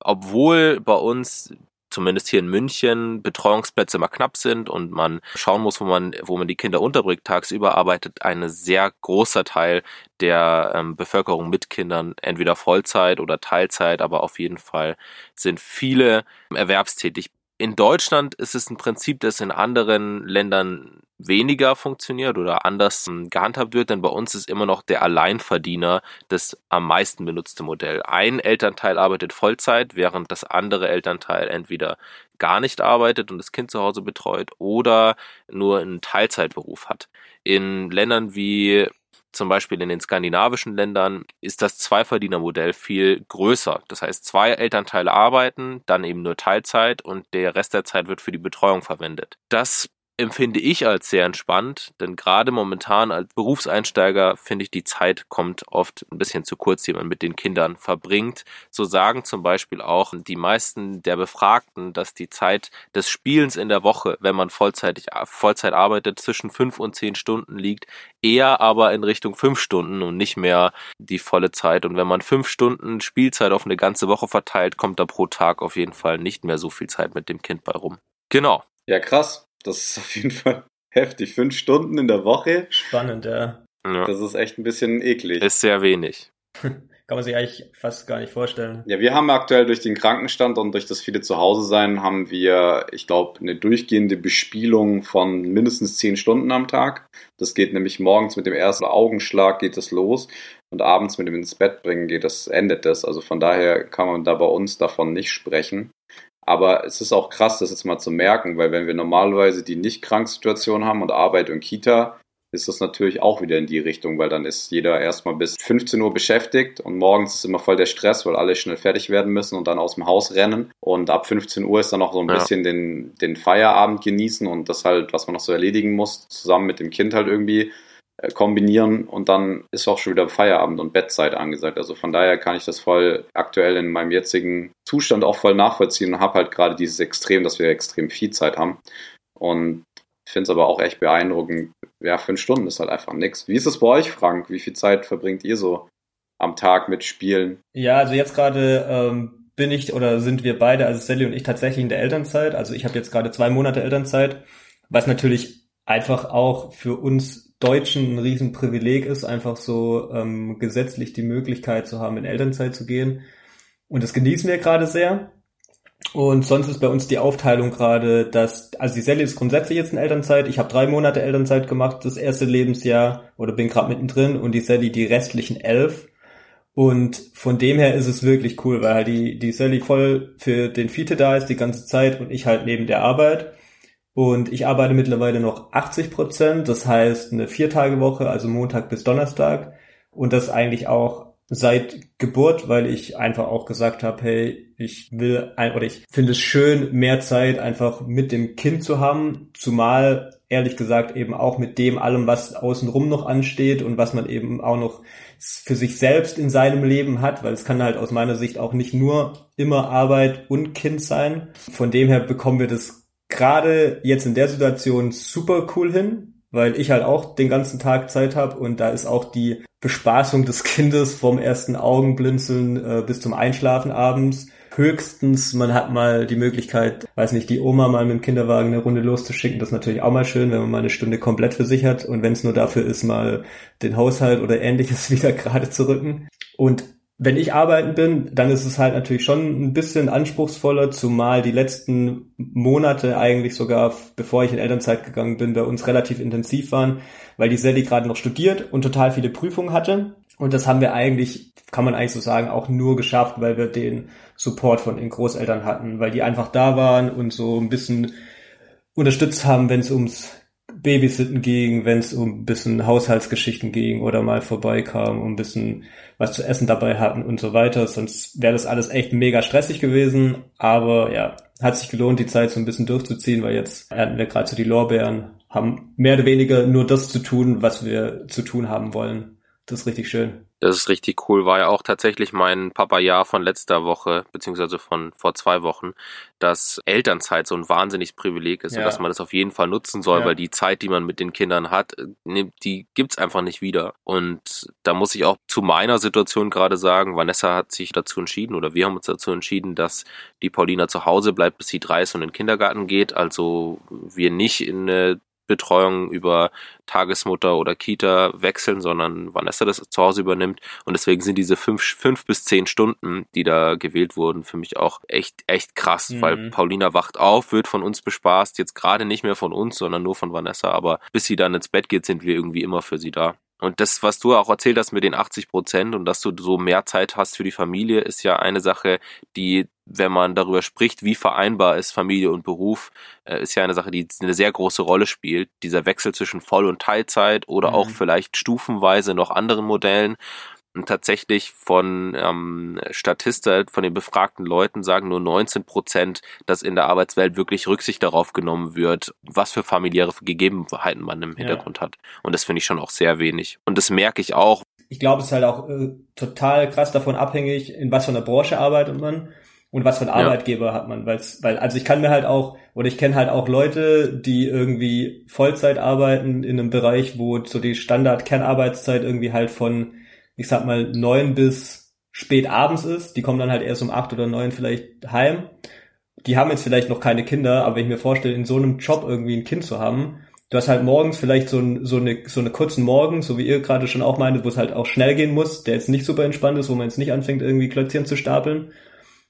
obwohl bei uns zumindest hier in München Betreuungsplätze immer knapp sind und man schauen muss, wo man, wo man die Kinder unterbringt tagsüber, arbeitet ein sehr großer Teil der ähm, Bevölkerung mit Kindern entweder Vollzeit oder Teilzeit, aber auf jeden Fall sind viele erwerbstätig. In Deutschland ist es ein Prinzip, das in anderen Ländern weniger funktioniert oder anders gehandhabt wird, denn bei uns ist immer noch der Alleinverdiener das am meisten benutzte Modell. Ein Elternteil arbeitet Vollzeit, während das andere Elternteil entweder gar nicht arbeitet und das Kind zu Hause betreut oder nur einen Teilzeitberuf hat. In Ländern wie zum Beispiel in den skandinavischen Ländern ist das Zweiverdienermodell viel größer. Das heißt, zwei Elternteile arbeiten, dann eben nur Teilzeit und der Rest der Zeit wird für die Betreuung verwendet. Das empfinde ich als sehr entspannt, denn gerade momentan als Berufseinsteiger finde ich, die Zeit kommt oft ein bisschen zu kurz, die man mit den Kindern verbringt. So sagen zum Beispiel auch die meisten der Befragten, dass die Zeit des Spielens in der Woche, wenn man vollzeitig, Vollzeit arbeitet, zwischen fünf und zehn Stunden liegt, eher aber in Richtung fünf Stunden und nicht mehr die volle Zeit. Und wenn man fünf Stunden Spielzeit auf eine ganze Woche verteilt, kommt da pro Tag auf jeden Fall nicht mehr so viel Zeit mit dem Kind bei rum. Genau. Ja, krass. Das ist auf jeden Fall heftig. Fünf Stunden in der Woche. Spannend, ja. Das ist echt ein bisschen eklig. Ist sehr wenig. Kann man sich eigentlich fast gar nicht vorstellen. Ja, wir haben aktuell durch den Krankenstand und durch das viele zu Hause sein, haben wir, ich glaube, eine durchgehende Bespielung von mindestens zehn Stunden am Tag. Das geht nämlich morgens mit dem ersten Augenschlag geht das los und abends mit dem ins Bett bringen geht das, endet das. Also von daher kann man da bei uns davon nicht sprechen. Aber es ist auch krass, das jetzt mal zu merken, weil wenn wir normalerweise die Nicht-Kranksituation haben und Arbeit und Kita, ist das natürlich auch wieder in die Richtung, weil dann ist jeder erstmal bis 15 Uhr beschäftigt und morgens ist immer voll der Stress, weil alle schnell fertig werden müssen und dann aus dem Haus rennen. Und ab 15 Uhr ist dann noch so ein ja. bisschen den, den Feierabend genießen und das halt, was man noch so erledigen muss, zusammen mit dem Kind halt irgendwie kombinieren und dann ist auch schon wieder Feierabend und Bettzeit angesagt. Also von daher kann ich das voll aktuell in meinem jetzigen Zustand auch voll nachvollziehen und habe halt gerade dieses Extrem, dass wir extrem viel Zeit haben. Und finde es aber auch echt beeindruckend. Ja, fünf Stunden ist halt einfach nichts. Wie ist es bei euch, Frank? Wie viel Zeit verbringt ihr so am Tag mit Spielen? Ja, also jetzt gerade ähm, bin ich oder sind wir beide, also Sally und ich, tatsächlich in der Elternzeit. Also ich habe jetzt gerade zwei Monate Elternzeit, was natürlich einfach auch für uns Deutschen ein Riesenprivileg ist, einfach so ähm, gesetzlich die Möglichkeit zu haben, in Elternzeit zu gehen. Und das genießen wir gerade sehr. Und sonst ist bei uns die Aufteilung gerade, dass, also die Sally ist grundsätzlich jetzt in Elternzeit. Ich habe drei Monate Elternzeit gemacht, das erste Lebensjahr, oder bin gerade mittendrin, und die Sally die restlichen elf. Und von dem her ist es wirklich cool, weil halt die, die Sally voll für den Fiete da ist die ganze Zeit und ich halt neben der Arbeit. Und ich arbeite mittlerweile noch 80 Prozent, das heißt eine Viertagewoche, also Montag bis Donnerstag. Und das eigentlich auch seit Geburt, weil ich einfach auch gesagt habe, hey, ich will ein, oder ich finde es schön, mehr Zeit einfach mit dem Kind zu haben, zumal ehrlich gesagt eben auch mit dem allem, was außenrum noch ansteht und was man eben auch noch für sich selbst in seinem Leben hat, weil es kann halt aus meiner Sicht auch nicht nur immer Arbeit und Kind sein. Von dem her bekommen wir das gerade jetzt in der Situation super cool hin, weil ich halt auch den ganzen Tag Zeit habe und da ist auch die Bespaßung des Kindes vom ersten Augenblinzeln äh, bis zum Einschlafen abends. Höchstens, man hat mal die Möglichkeit, weiß nicht, die Oma mal mit dem Kinderwagen eine Runde loszuschicken. Das ist natürlich auch mal schön, wenn man mal eine Stunde komplett für sich hat und wenn es nur dafür ist, mal den Haushalt oder ähnliches wieder gerade zu rücken. Und wenn ich arbeiten bin, dann ist es halt natürlich schon ein bisschen anspruchsvoller, zumal die letzten Monate eigentlich sogar, bevor ich in Elternzeit gegangen bin, bei uns relativ intensiv waren, weil die Sally gerade noch studiert und total viele Prüfungen hatte. Und das haben wir eigentlich, kann man eigentlich so sagen, auch nur geschafft, weil wir den Support von den Großeltern hatten, weil die einfach da waren und so ein bisschen unterstützt haben, wenn es ums Babysitten ging, wenn es um ein bisschen Haushaltsgeschichten ging oder mal vorbeikam und ein bisschen was zu essen dabei hatten und so weiter. Sonst wäre das alles echt mega stressig gewesen. Aber ja, hat sich gelohnt, die Zeit so ein bisschen durchzuziehen, weil jetzt ernten wir gerade so die Lorbeeren, haben mehr oder weniger nur das zu tun, was wir zu tun haben wollen. Das ist richtig schön. Das ist richtig cool. War ja auch tatsächlich mein Papa-Jahr von letzter Woche, beziehungsweise von vor zwei Wochen, dass Elternzeit so ein wahnsinniges Privileg ist ja. und dass man das auf jeden Fall nutzen soll, ja. weil die Zeit, die man mit den Kindern hat, die gibt's einfach nicht wieder. Und da muss ich auch zu meiner Situation gerade sagen, Vanessa hat sich dazu entschieden oder wir haben uns dazu entschieden, dass die Paulina zu Hause bleibt, bis sie drei ist und in den Kindergarten geht. Also wir nicht in eine Betreuung über Tagesmutter oder Kita wechseln, sondern Vanessa das zu Hause übernimmt. Und deswegen sind diese fünf, fünf bis zehn Stunden, die da gewählt wurden, für mich auch echt, echt krass, mhm. weil Paulina wacht auf, wird von uns bespaßt, jetzt gerade nicht mehr von uns, sondern nur von Vanessa, aber bis sie dann ins Bett geht, sind wir irgendwie immer für sie da. Und das, was du auch erzählt hast mit den 80 Prozent und dass du so mehr Zeit hast für die Familie, ist ja eine Sache, die, wenn man darüber spricht, wie vereinbar ist Familie und Beruf, äh, ist ja eine Sache, die eine sehr große Rolle spielt. Dieser Wechsel zwischen Voll- und Teilzeit oder mhm. auch vielleicht stufenweise noch anderen Modellen tatsächlich von ähm, Statista, von den befragten Leuten sagen nur 19 Prozent, dass in der Arbeitswelt wirklich Rücksicht darauf genommen wird, was für familiäre Gegebenheiten man im Hintergrund ja. hat. Und das finde ich schon auch sehr wenig. Und das merke ich auch. Ich glaube, es ist halt auch äh, total krass davon abhängig, in was für einer Branche arbeitet man und was für einen Arbeitgeber ja. hat man, weil's, weil also ich kann mir halt auch oder ich kenne halt auch Leute, die irgendwie Vollzeit arbeiten in einem Bereich, wo so die Standard Kernarbeitszeit irgendwie halt von ich sag mal, neun bis spät abends ist. Die kommen dann halt erst um acht oder neun vielleicht heim. Die haben jetzt vielleicht noch keine Kinder, aber wenn ich mir vorstelle, in so einem Job irgendwie ein Kind zu haben, du hast halt morgens vielleicht so, ein, so, eine, so eine kurzen Morgen, so wie ihr gerade schon auch meintet, wo es halt auch schnell gehen muss, der jetzt nicht super entspannt ist, wo man jetzt nicht anfängt, irgendwie Klötzchen zu stapeln.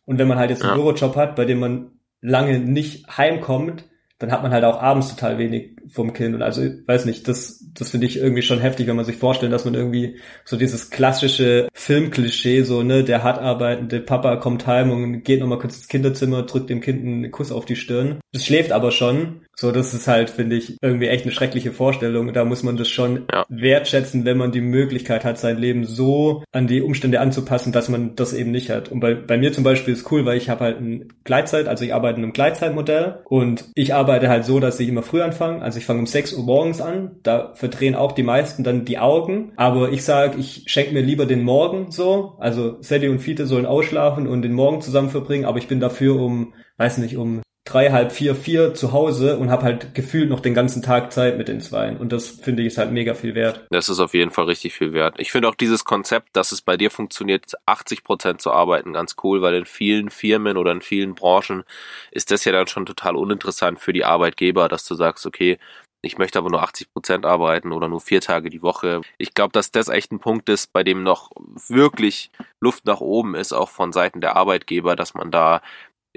Und wenn man halt jetzt einen ja. Bürojob hat, bei dem man lange nicht heimkommt, dann hat man halt auch abends total wenig vom Kind. Und also, weiß nicht, das, das finde ich irgendwie schon heftig, wenn man sich vorstellt, dass man irgendwie so dieses klassische Filmklischee, so, ne, der hart arbeitende Papa kommt heim und geht nochmal kurz ins Kinderzimmer, drückt dem Kind einen Kuss auf die Stirn. Das schläft aber schon. So, das ist halt, finde ich, irgendwie echt eine schreckliche Vorstellung. Da muss man das schon ja. wertschätzen, wenn man die Möglichkeit hat, sein Leben so an die Umstände anzupassen, dass man das eben nicht hat. Und bei, bei mir zum Beispiel ist cool, weil ich habe halt ein Gleitzeit, also ich arbeite in einem Gleitzeitmodell und ich arbeite halt so, dass ich immer früh anfange. Also ich fange um 6 Uhr morgens an. Da verdrehen auch die meisten dann die Augen. Aber ich sage, ich schenke mir lieber den Morgen so. Also Sally und Fiete sollen ausschlafen und den Morgen zusammen verbringen, aber ich bin dafür um, weiß nicht, um drei, halb vier, vier zu Hause und habe halt gefühlt noch den ganzen Tag Zeit mit den Zweien. Und das finde ich ist halt mega viel wert. Das ist auf jeden Fall richtig viel wert. Ich finde auch dieses Konzept, dass es bei dir funktioniert, 80 Prozent zu arbeiten, ganz cool, weil in vielen Firmen oder in vielen Branchen ist das ja dann schon total uninteressant für die Arbeitgeber, dass du sagst, okay, ich möchte aber nur 80 Prozent arbeiten oder nur vier Tage die Woche. Ich glaube, dass das echt ein Punkt ist, bei dem noch wirklich Luft nach oben ist, auch von Seiten der Arbeitgeber, dass man da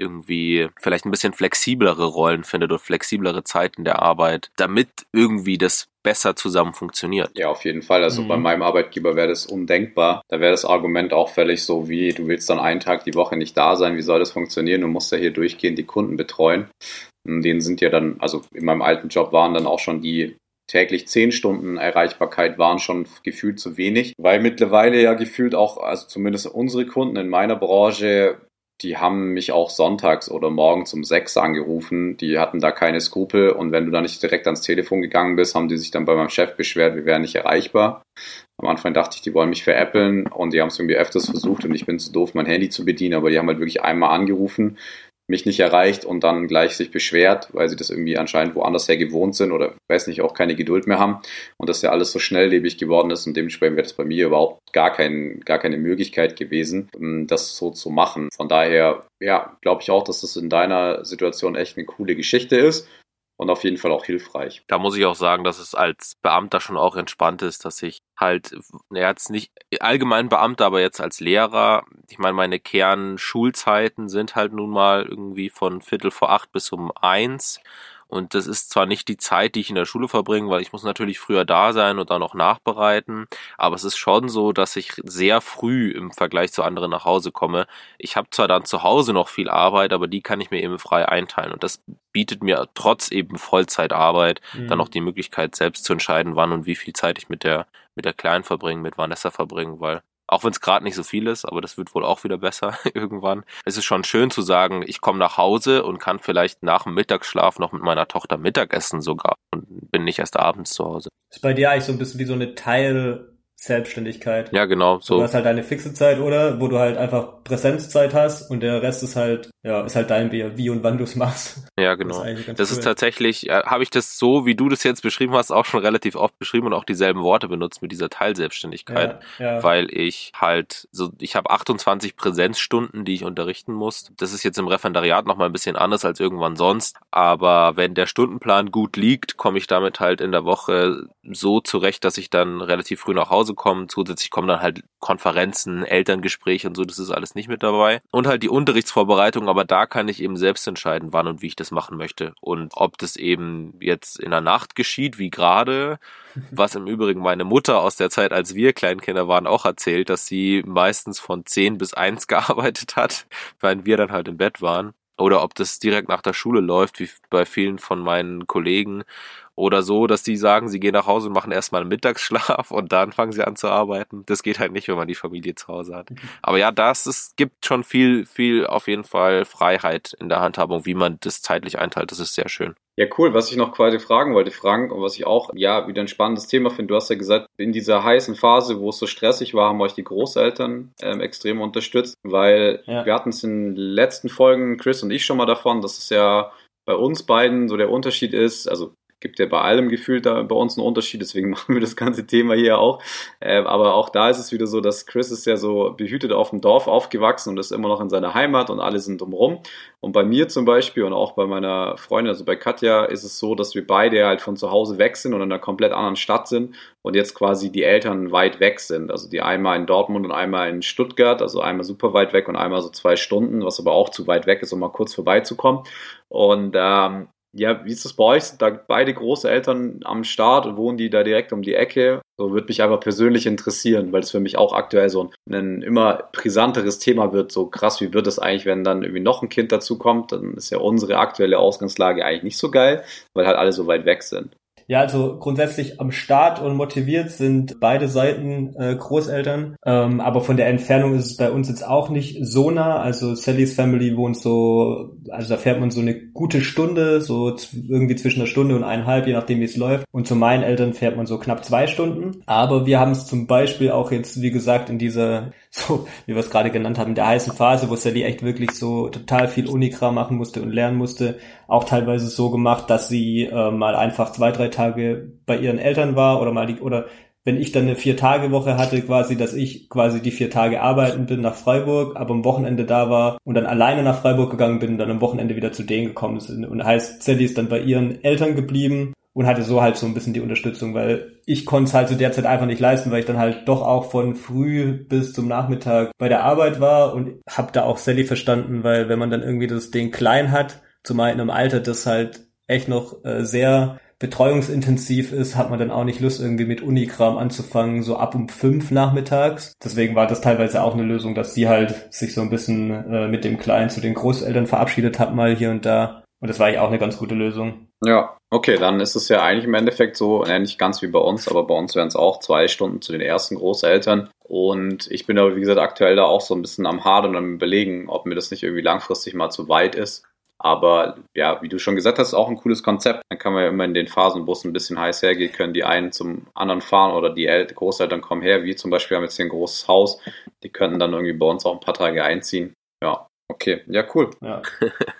irgendwie vielleicht ein bisschen flexiblere Rollen findet oder flexiblere Zeiten der Arbeit, damit irgendwie das besser zusammen funktioniert. Ja, auf jeden Fall. Also mhm. bei meinem Arbeitgeber wäre das undenkbar. Da wäre das Argument auch völlig so wie, du willst dann einen Tag die Woche nicht da sein, wie soll das funktionieren? Du musst ja hier durchgehend die Kunden betreuen. Denen sind ja dann, also in meinem alten Job waren dann auch schon die täglich zehn Stunden Erreichbarkeit waren schon gefühlt zu wenig, weil mittlerweile ja gefühlt auch, also zumindest unsere Kunden in meiner Branche die haben mich auch sonntags oder morgens um sechs angerufen. Die hatten da keine Skrupel. Und wenn du da nicht direkt ans Telefon gegangen bist, haben die sich dann bei meinem Chef beschwert, wir wären nicht erreichbar. Am Anfang dachte ich, die wollen mich veräppeln. Und die haben es irgendwie öfters versucht. Und ich bin zu doof, mein Handy zu bedienen, aber die haben halt wirklich einmal angerufen mich nicht erreicht und dann gleich sich beschwert, weil sie das irgendwie anscheinend woanders her gewohnt sind oder weiß nicht, auch keine Geduld mehr haben und dass ja alles so schnelllebig geworden ist und dementsprechend wäre das bei mir überhaupt gar, kein, gar keine Möglichkeit gewesen, ähm, das so zu machen. Von daher, ja, glaube ich auch, dass das in deiner Situation echt eine coole Geschichte ist und auf jeden Fall auch hilfreich. Da muss ich auch sagen, dass es als Beamter schon auch entspannt ist, dass ich halt, ja, jetzt nicht allgemein Beamter, aber jetzt als Lehrer, ich meine, meine Kernschulzeiten sind halt nun mal irgendwie von Viertel vor acht bis um eins und das ist zwar nicht die Zeit, die ich in der Schule verbringe, weil ich muss natürlich früher da sein und dann auch nachbereiten, aber es ist schon so, dass ich sehr früh im Vergleich zu anderen nach Hause komme. Ich habe zwar dann zu Hause noch viel Arbeit, aber die kann ich mir eben frei einteilen und das bietet mir trotz eben Vollzeitarbeit mhm. dann auch die Möglichkeit, selbst zu entscheiden, wann und wie viel Zeit ich mit der mit der Kleinen verbringe, mit Vanessa verbringe, weil auch wenn es gerade nicht so viel ist, aber das wird wohl auch wieder besser irgendwann. Es ist schon schön zu sagen, ich komme nach Hause und kann vielleicht nach dem Mittagsschlaf noch mit meiner Tochter Mittagessen sogar und bin nicht erst abends zu Hause. Ist bei dir eigentlich so ein bisschen wie so eine Teil Selbstständigkeit. Ja, genau. So. Du hast halt eine fixe Zeit, oder? Wo du halt einfach Präsenzzeit hast und der Rest ist halt, ja, ist halt dein Bier, wie und wann du es machst. Ja, genau. Das ist, das cool. ist tatsächlich, äh, habe ich das so, wie du das jetzt beschrieben hast, auch schon relativ oft beschrieben und auch dieselben Worte benutzt mit dieser Teilselbstständigkeit, ja, ja. weil ich halt so, ich habe 28 Präsenzstunden, die ich unterrichten muss. Das ist jetzt im Referendariat nochmal ein bisschen anders als irgendwann sonst, aber wenn der Stundenplan gut liegt, komme ich damit halt in der Woche so zurecht, dass ich dann relativ früh nach Hause kommen. Zusätzlich kommen dann halt Konferenzen, Elterngespräche und so, das ist alles nicht mit dabei. Und halt die Unterrichtsvorbereitung, aber da kann ich eben selbst entscheiden, wann und wie ich das machen möchte. Und ob das eben jetzt in der Nacht geschieht, wie gerade, was im Übrigen meine Mutter aus der Zeit, als wir Kleinkinder waren, auch erzählt, dass sie meistens von 10 bis 1 gearbeitet hat, während wir dann halt im Bett waren oder ob das direkt nach der Schule läuft, wie bei vielen von meinen Kollegen oder so, dass die sagen, sie gehen nach Hause und machen erstmal einen Mittagsschlaf und dann fangen sie an zu arbeiten. Das geht halt nicht, wenn man die Familie zu Hause hat. Mhm. Aber ja, das es gibt schon viel, viel auf jeden Fall Freiheit in der Handhabung, wie man das zeitlich einteilt. Das ist sehr schön. Ja, cool. Was ich noch quasi fragen wollte, Frank, und was ich auch, ja, wieder ein spannendes Thema finde. Du hast ja gesagt, in dieser heißen Phase, wo es so stressig war, haben euch die Großeltern ähm, extrem unterstützt, weil ja. wir hatten es in den letzten Folgen, Chris und ich schon mal davon, dass es ja bei uns beiden so der Unterschied ist, also gibt ja bei allem gefühlt da bei uns einen Unterschied, deswegen machen wir das ganze Thema hier auch. Äh, aber auch da ist es wieder so, dass Chris ist ja so behütet auf dem Dorf aufgewachsen und ist immer noch in seiner Heimat und alle sind drumherum. Und bei mir zum Beispiel und auch bei meiner Freundin, also bei Katja, ist es so, dass wir beide halt von zu Hause weg sind und in einer komplett anderen Stadt sind und jetzt quasi die Eltern weit weg sind. Also die einmal in Dortmund und einmal in Stuttgart, also einmal super weit weg und einmal so zwei Stunden, was aber auch zu weit weg ist, um mal kurz vorbeizukommen. Und ähm, Ja, wie ist das bei euch? Sind da beide Großeltern am Start und wohnen die da direkt um die Ecke? So würde mich einfach persönlich interessieren, weil es für mich auch aktuell so ein, ein immer brisanteres Thema wird. So krass, wie wird es eigentlich, wenn dann irgendwie noch ein Kind dazu kommt? Dann ist ja unsere aktuelle Ausgangslage eigentlich nicht so geil, weil halt alle so weit weg sind. Ja, also grundsätzlich am Start und motiviert sind beide Seiten äh, Großeltern, ähm, aber von der Entfernung ist es bei uns jetzt auch nicht so nah. Also Sallys Family wohnt so, also da fährt man so eine gute Stunde, so irgendwie zwischen einer Stunde und eineinhalb, je nachdem wie es läuft. Und zu meinen Eltern fährt man so knapp zwei Stunden. Aber wir haben es zum Beispiel auch jetzt, wie gesagt, in dieser, so wie wir es gerade genannt haben, in der heißen Phase, wo Sally echt wirklich so total viel Unikram machen musste und lernen musste, auch teilweise so gemacht, dass sie äh, mal einfach zwei, drei Tage bei ihren Eltern war oder mal die, oder wenn ich dann eine Vier-Tage-Woche hatte, quasi, dass ich quasi die vier Tage arbeiten bin nach Freiburg, aber am Wochenende da war und dann alleine nach Freiburg gegangen bin und dann am Wochenende wieder zu denen gekommen sind. Und heißt, Sally ist dann bei ihren Eltern geblieben und hatte so halt so ein bisschen die Unterstützung, weil ich konnte es halt zu der Zeit einfach nicht leisten, weil ich dann halt doch auch von früh bis zum Nachmittag bei der Arbeit war und habe da auch Sally verstanden, weil wenn man dann irgendwie das Ding klein hat, zumal in einem Alter, das halt echt noch äh, sehr betreuungsintensiv ist, hat man dann auch nicht Lust, irgendwie mit Unikram anzufangen, so ab um fünf nachmittags. Deswegen war das teilweise auch eine Lösung, dass sie halt sich so ein bisschen äh, mit dem Kleinen zu den Großeltern verabschiedet hat, mal hier und da. Und das war eigentlich auch eine ganz gute Lösung. Ja, okay, dann ist es ja eigentlich im Endeffekt so, äh, nicht ganz wie bei uns, aber bei uns wären es auch zwei Stunden zu den ersten Großeltern. Und ich bin aber, wie gesagt, aktuell da auch so ein bisschen am Hadern und am Überlegen, ob mir das nicht irgendwie langfristig mal zu weit ist. Aber ja, wie du schon gesagt hast, auch ein cooles Konzept. Dann kann man ja immer in den Phasen, wo es ein bisschen heiß hergeht, können die einen zum anderen fahren oder die El Großeltern kommen her. Wir zum Beispiel haben jetzt hier ein großes Haus. Die könnten dann irgendwie bei uns auch ein paar Tage einziehen. Ja, Okay, ja, cool. Ja.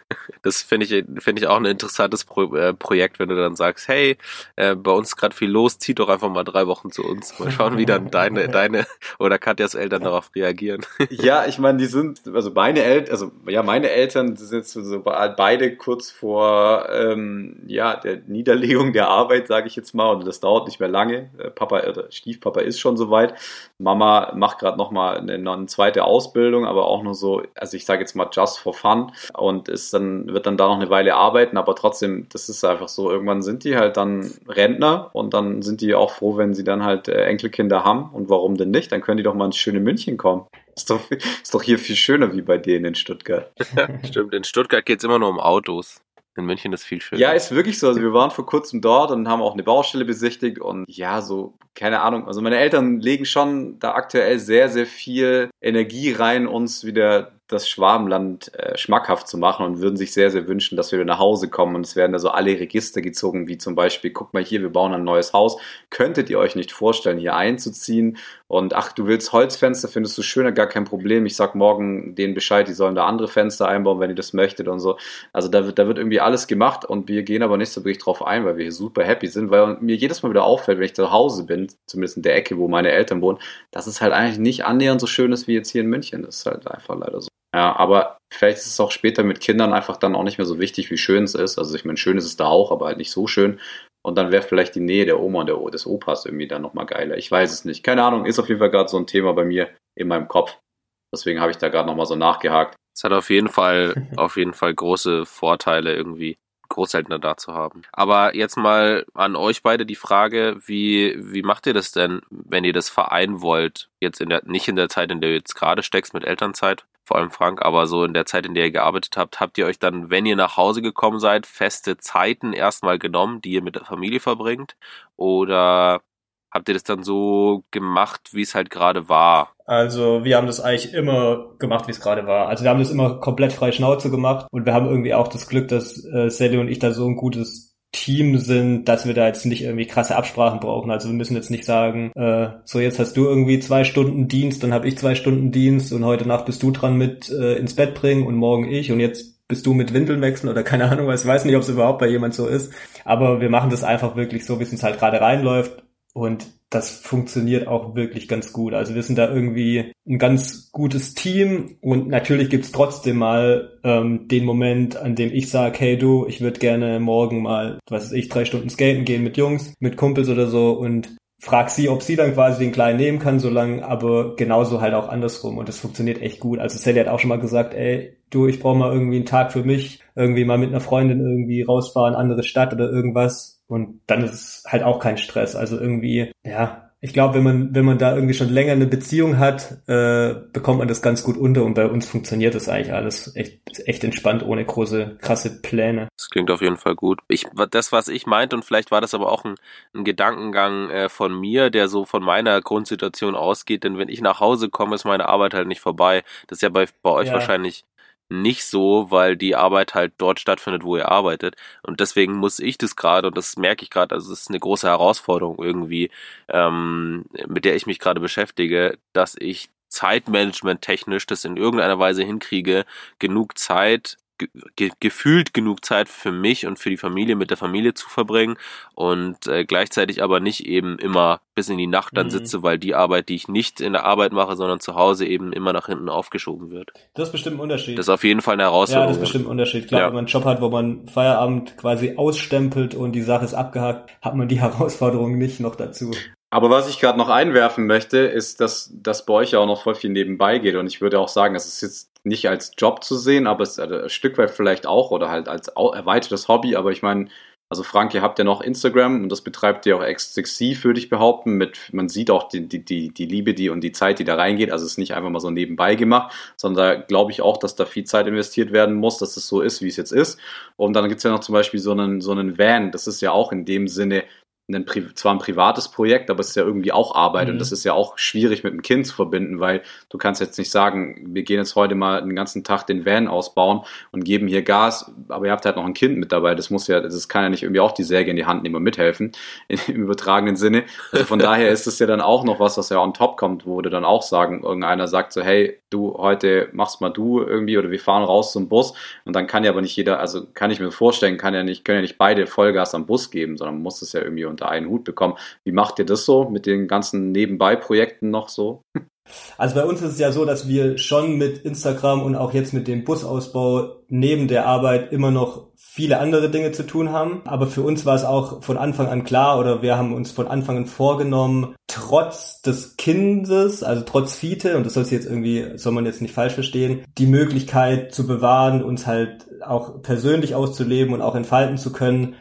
Das finde ich, finde ich auch ein interessantes Pro äh, Projekt, wenn du dann sagst, hey, äh, bei uns ist gerade viel los, zieh doch einfach mal drei Wochen zu uns. Mal schauen, wie dann deine, deine oder Katjas Eltern darauf reagieren. Ja, ich meine, die sind, also meine Eltern, also ja, meine Eltern sind jetzt so beide kurz vor ähm, ja, der Niederlegung der Arbeit, sage ich jetzt mal, und das dauert nicht mehr lange. Äh, Papa, oder Stiefpapa ist schon soweit. Mama macht gerade nochmal eine, eine zweite Ausbildung, aber auch nur so, also ich sage jetzt mal just for fun und ist dann, wird dann da noch eine Weile arbeiten, aber trotzdem, das ist einfach so, irgendwann sind die halt dann Rentner und dann sind die auch froh, wenn sie dann halt äh, Enkelkinder haben und warum denn nicht? Dann können die doch mal ins schöne München kommen. Ist doch, ist doch hier viel schöner wie bei denen in Stuttgart. Stimmt, in Stuttgart geht es immer nur um Autos. In München ist viel schöner. Ja, ist wirklich so. Also wir waren vor kurzem dort und haben auch eine Baustelle besichtigt und ja, so, keine Ahnung. Also meine Eltern legen schon da aktuell sehr, sehr viel Energie rein, uns wieder das Schwabenland äh, schmackhaft zu machen und würden sich sehr, sehr wünschen, dass wir wieder nach Hause kommen. Und es werden da so alle Register gezogen, wie zum Beispiel, guck mal hier, wir bauen ein neues Haus. Könntet ihr euch nicht vorstellen, hier einzuziehen? Und ach, du willst Holzfenster, findest du schöner, gar kein Problem. Ich sag morgen denen Bescheid, die sollen da andere Fenster einbauen, wenn ihr das möchtet und so. Also da wird, da wird irgendwie alles gemacht und wir gehen aber nicht so wirklich drauf ein, weil wir hier super happy sind, weil mir jedes Mal wieder auffällt, wenn ich zu Hause bin, zumindest in der Ecke, wo meine Eltern wohnen, dass es halt eigentlich nicht annähernd so schön ist wie jetzt hier in München. Das ist halt einfach leider so. Ja, aber vielleicht ist es auch später mit Kindern einfach dann auch nicht mehr so wichtig, wie schön es ist. Also ich meine, schön ist es da auch, aber halt nicht so schön. Und dann wäre vielleicht die Nähe der Oma und der, des Opas irgendwie dann nochmal geiler. Ich weiß es nicht. Keine Ahnung, ist auf jeden Fall gerade so ein Thema bei mir in meinem Kopf. Deswegen habe ich da gerade nochmal so nachgehakt. Es hat auf jeden Fall, auf jeden Fall große Vorteile irgendwie. Großeltern da zu haben. Aber jetzt mal an euch beide die Frage, wie, wie macht ihr das denn, wenn ihr das vereinen wollt? Jetzt in der, nicht in der Zeit, in der du jetzt gerade steckst mit Elternzeit, vor allem Frank, aber so in der Zeit, in der ihr gearbeitet habt, habt ihr euch dann, wenn ihr nach Hause gekommen seid, feste Zeiten erstmal genommen, die ihr mit der Familie verbringt? Oder habt ihr das dann so gemacht, wie es halt gerade war? Also wir haben das eigentlich immer gemacht, wie es gerade war. Also wir haben das immer komplett frei Schnauze gemacht und wir haben irgendwie auch das Glück, dass äh, Sally und ich da so ein gutes Team sind, dass wir da jetzt nicht irgendwie krasse Absprachen brauchen. Also wir müssen jetzt nicht sagen, äh, so jetzt hast du irgendwie zwei Stunden Dienst, dann habe ich zwei Stunden Dienst und heute Nacht bist du dran mit äh, ins Bett bringen und morgen ich und jetzt bist du mit Windeln wechseln oder keine Ahnung was. Ich weiß nicht, ob es überhaupt bei jemand so ist. Aber wir machen das einfach wirklich so, wie es uns halt gerade reinläuft. Und das funktioniert auch wirklich ganz gut. Also wir sind da irgendwie ein ganz gutes Team und natürlich gibt's trotzdem mal ähm, den Moment, an dem ich sage, hey du, ich würde gerne morgen mal, was weiß ich, drei Stunden skaten gehen mit Jungs, mit Kumpels oder so und frag sie, ob sie dann quasi den Kleinen nehmen kann, solange aber genauso halt auch andersrum und das funktioniert echt gut. Also Sally hat auch schon mal gesagt, ey, du, ich brauche mal irgendwie einen Tag für mich, irgendwie mal mit einer Freundin irgendwie rausfahren, andere Stadt oder irgendwas. Und dann ist es halt auch kein Stress. Also irgendwie, ja, ich glaube, wenn man, wenn man da irgendwie schon länger eine Beziehung hat, äh, bekommt man das ganz gut unter und bei uns funktioniert das eigentlich alles echt, echt entspannt, ohne große, krasse Pläne. Das klingt auf jeden Fall gut. Ich, das, was ich meinte, und vielleicht war das aber auch ein, ein Gedankengang äh, von mir, der so von meiner Grundsituation ausgeht, denn wenn ich nach Hause komme, ist meine Arbeit halt nicht vorbei. Das ist ja bei, bei euch Ja. wahrscheinlich nicht so, weil die Arbeit halt dort stattfindet, wo ihr arbeitet. Und deswegen muss ich das gerade, und das merke ich gerade, also es ist eine große Herausforderung irgendwie, ähm, mit der ich mich gerade beschäftige, dass ich Zeitmanagement technisch das in irgendeiner Weise hinkriege, genug Zeit ge ge gefühlt genug Zeit für mich und für die Familie mit der Familie zu verbringen und äh, gleichzeitig aber nicht eben immer bis in die Nacht dann Mhm. sitze, weil die Arbeit, die ich nicht in der Arbeit mache, sondern zu Hause eben immer nach hinten aufgeschoben wird. Das ist bestimmt ein Unterschied. Das ist auf jeden Fall eine ja, Herausforderung. das ist bestimmt ein Unterschied. Klar, Ja. wenn man einen Job hat, wo man Feierabend quasi ausstempelt und die Sache ist abgehakt, hat man die Herausforderung nicht noch dazu. Aber was ich gerade noch einwerfen möchte, ist, dass das bei euch ja auch noch voll viel nebenbei geht. Und ich würde auch sagen, es ist jetzt nicht als Job zu sehen, aber es ist ein Stück weit vielleicht auch oder halt als erweitertes Hobby. Aber ich meine, also Frank, ihr habt ja noch Instagram und das betreibt ihr auch exzessiv, würde ich behaupten. Mit, man sieht auch die, die, die, die Liebe, die und die Zeit, die da reingeht. Also es ist nicht einfach mal so nebenbei gemacht, sondern da glaube ich auch, dass da viel Zeit investiert werden muss, dass es so ist, wie es jetzt ist. Und dann gibt's ja noch zum Beispiel so einen, so einen Van. Das ist ja auch in dem Sinne ein, zwar ein privates Projekt, aber es ist ja irgendwie auch Arbeit Mhm. und das ist ja auch schwierig mit dem Kind zu verbinden, weil du kannst jetzt nicht sagen, wir gehen jetzt heute mal den ganzen Tag den Van ausbauen und geben hier Gas, aber ihr habt halt noch ein Kind mit dabei, das muss ja, das kann ja nicht irgendwie auch die Säge in die Hand nehmen und mithelfen, im übertragenen Sinne. Also von daher ist es ja dann auch noch was, was ja on top kommt, wo du dann auch sagen, irgendeiner sagt so, hey, du, heute machst mal du irgendwie oder wir fahren raus zum Bus und dann kann ja aber nicht jeder, also kann ich mir vorstellen, kann ja nicht, können ja nicht beide Vollgas am Bus geben, sondern muss es ja irgendwie unter einen Hut bekommen. Wie macht ihr das so mit den ganzen Nebenbei-Projekten noch so? Also bei uns ist es ja so, dass wir schon mit Instagram und auch jetzt mit dem Busausbau neben der Arbeit immer noch viele andere Dinge zu tun haben. Aber für uns war es auch von Anfang an klar oder wir haben uns von Anfang an vorgenommen, trotz des Kindes, also trotz Fiete, und das soll jetzt irgendwie, soll man jetzt nicht falsch verstehen, die Möglichkeit zu bewahren, uns halt auch persönlich auszuleben und auch entfalten zu können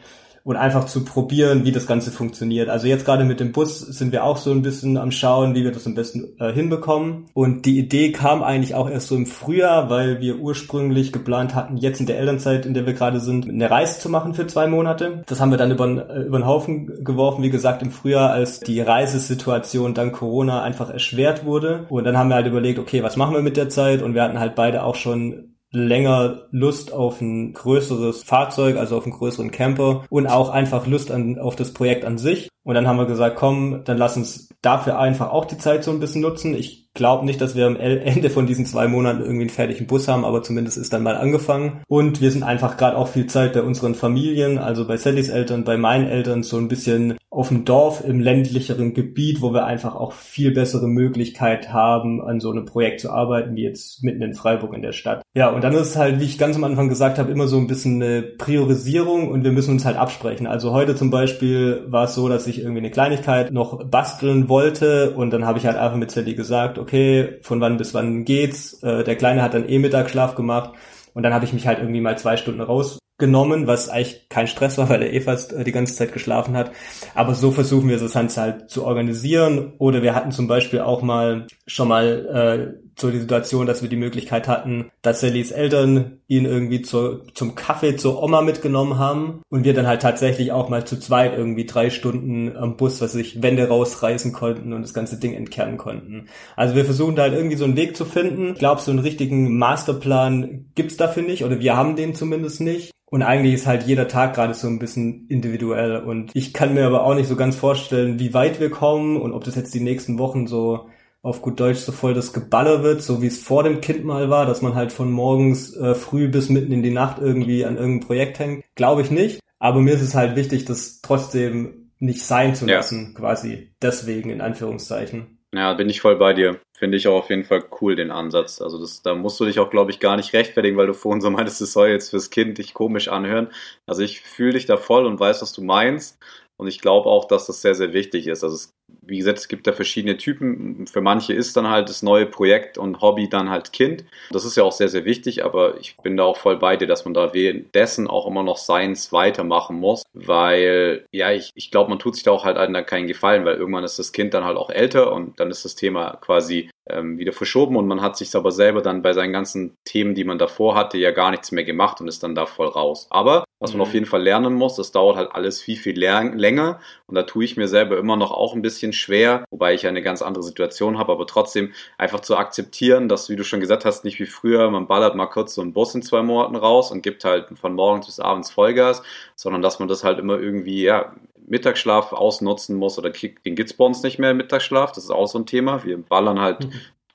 und einfach zu probieren, wie das Ganze funktioniert. Also jetzt gerade mit dem Bus sind wir auch so ein bisschen am Schauen, wie wir das am besten äh, hinbekommen. Und die Idee kam eigentlich auch erst so im Frühjahr, weil wir ursprünglich geplant hatten, jetzt in der Elternzeit, in der wir gerade sind, eine Reise zu machen für zwei Monate. Das haben wir dann über, äh, über den Haufen geworfen, wie gesagt, im Frühjahr, als die Reisesituation dank Corona einfach erschwert wurde. Und dann haben wir halt überlegt, okay, was machen wir mit der Zeit? Und wir hatten halt beide auch schon länger Lust auf ein größeres Fahrzeug, also auf einen größeren Camper und auch einfach Lust an, auf das Projekt an sich. Und dann haben wir gesagt, komm, dann lass uns dafür einfach auch die Zeit so ein bisschen nutzen. Ich glaube nicht, dass wir am Ende von diesen zwei Monaten irgendwie einen fertigen Bus haben, aber zumindest ist dann mal angefangen. Und wir sind einfach gerade auch viel Zeit bei unseren Familien, also bei Sallys Eltern, bei meinen Eltern, so ein bisschen auf dem Dorf im ländlicheren Gebiet, wo wir einfach auch viel bessere Möglichkeit haben, an so einem Projekt zu arbeiten, wie jetzt mitten in Freiburg in der Stadt. Ja, und dann ist halt, wie ich ganz am Anfang gesagt habe, immer so ein bisschen eine Priorisierung und wir müssen uns halt absprechen. Also heute zum Beispiel war es so, dass ich irgendwie eine Kleinigkeit noch basteln wollte und dann habe ich halt einfach mit Sally gesagt, okay, von wann bis wann geht's? Äh, der Kleine hat dann eh Mittagsschlaf gemacht und dann habe ich mich halt irgendwie mal zwei Stunden rausgenommen, was eigentlich kein Stress war, weil er eh fast äh, die ganze Zeit geschlafen hat. Aber so versuchen wir das Ganze halt zu organisieren. Oder wir hatten zum Beispiel auch mal schon mal äh, so die Situation, dass wir die Möglichkeit hatten, dass Sallys Eltern ihn irgendwie zur, zum Kaffee zur Oma mitgenommen haben und wir dann halt tatsächlich auch mal zu zweit irgendwie drei Stunden am Bus, was sich Wände rausreißen konnten und das ganze Ding entkernen konnten. Also wir versuchen da halt irgendwie so einen Weg zu finden. Ich glaube, so einen richtigen Masterplan gibt's dafür nicht oder wir haben den zumindest nicht. Und eigentlich ist halt jeder Tag gerade so ein bisschen individuell. Und ich kann mir aber auch nicht so ganz vorstellen, wie weit wir kommen und ob das jetzt die nächsten Wochen so auf gut Deutsch so voll das Geballer wird, so wie es vor dem Kind mal war, dass man halt von morgens äh, früh bis mitten in die Nacht irgendwie an irgendeinem Projekt hängt. Glaube ich nicht. Aber mir ist es halt wichtig, das trotzdem nicht sein zu Ja. lassen, quasi. Deswegen in Anführungszeichen. Ja, bin ich voll bei dir. Finde ich auch auf jeden Fall cool, den Ansatz. Also das, da musst du dich auch, glaube ich, gar nicht rechtfertigen, weil du vorhin so meintest, es soll jetzt fürs Kind dich komisch anhören. Also ich fühle dich da voll und weiß, was du meinst. Und ich glaube auch, dass das sehr, sehr wichtig ist. Also es, wie gesagt, es gibt da verschiedene Typen. Für manche ist dann halt das neue Projekt und Hobby dann halt Kind. Das ist ja auch sehr, sehr wichtig, aber ich bin da auch voll bei dir, dass man da währenddessen auch immer noch Seins weitermachen muss, weil, ja, ich, ich glaube, man tut sich da auch halt dann keinen Gefallen, weil irgendwann ist das Kind dann halt auch älter und dann ist das Thema quasi ähm, wieder verschoben und man hat sich aber selber dann bei seinen ganzen Themen, die man davor hatte, ja gar nichts mehr gemacht und ist dann da voll raus. Aber was man mhm. auf jeden Fall lernen muss, das dauert halt alles viel, viel länger und da tue ich mir selber immer noch auch ein bisschen schwer, wobei ich eine ganz andere Situation habe, aber trotzdem einfach zu akzeptieren, dass, wie du schon gesagt hast, nicht wie früher, man ballert mal kurz so einen Bus in zwei Monaten raus und gibt halt von morgens bis abends Vollgas, sondern dass man das halt immer irgendwie, ja, Mittagsschlaf ausnutzen muss oder den gibt's bei uns nicht mehr Mittagsschlaf, das ist auch so ein Thema. Wir ballern halt, mhm.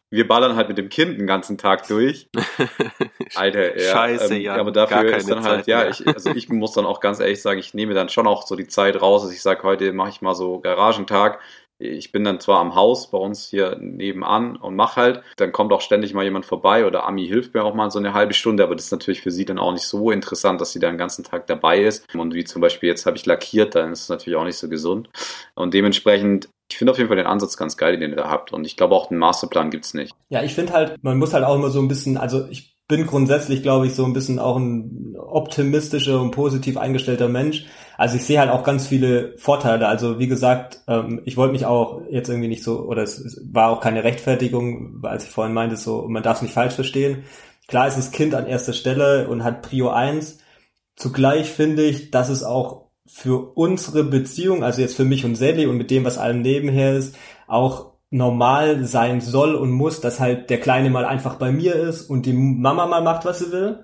Wir ballern halt mit dem Kind den ganzen Tag durch. Alter, ja, Scheiße, ähm, ja. Aber dafür ist dann halt, Zeit ja, ich, also ich muss dann auch ganz ehrlich sagen, ich nehme dann schon auch so die Zeit raus, dass ich sage, heute mache ich mal so Garagentag, ich bin dann zwar am Haus bei uns hier nebenan und mache halt, dann kommt auch ständig mal jemand vorbei oder Ami hilft mir auch mal so eine halbe Stunde, aber das ist natürlich für sie dann auch nicht so interessant, dass sie da den ganzen Tag dabei ist. Und wie zum Beispiel jetzt habe ich lackiert, dann ist es natürlich auch nicht so gesund. Und dementsprechend ich finde auf jeden Fall den Ansatz ganz geil, den ihr da habt. Und ich glaube auch den Masterplan gibt's nicht. Ja, ich finde halt, man muss halt auch immer so ein bisschen, also ich bin grundsätzlich, glaube ich, so ein bisschen auch ein optimistischer und positiv eingestellter Mensch. Also ich sehe halt auch ganz viele Vorteile. Also wie gesagt, ähm, ich wollte mich auch jetzt irgendwie nicht so, oder es war auch keine Rechtfertigung, als ich vorhin meinte, so, man darf es nicht falsch verstehen. Klar ist das Kind an erster Stelle und hat Prio 1. Zugleich finde ich, dass es auch für unsere Beziehung, also jetzt für mich und Sally und mit dem, was allem nebenher ist, auch normal sein soll und muss, dass halt der Kleine mal einfach bei mir ist und die Mama mal macht, was sie will.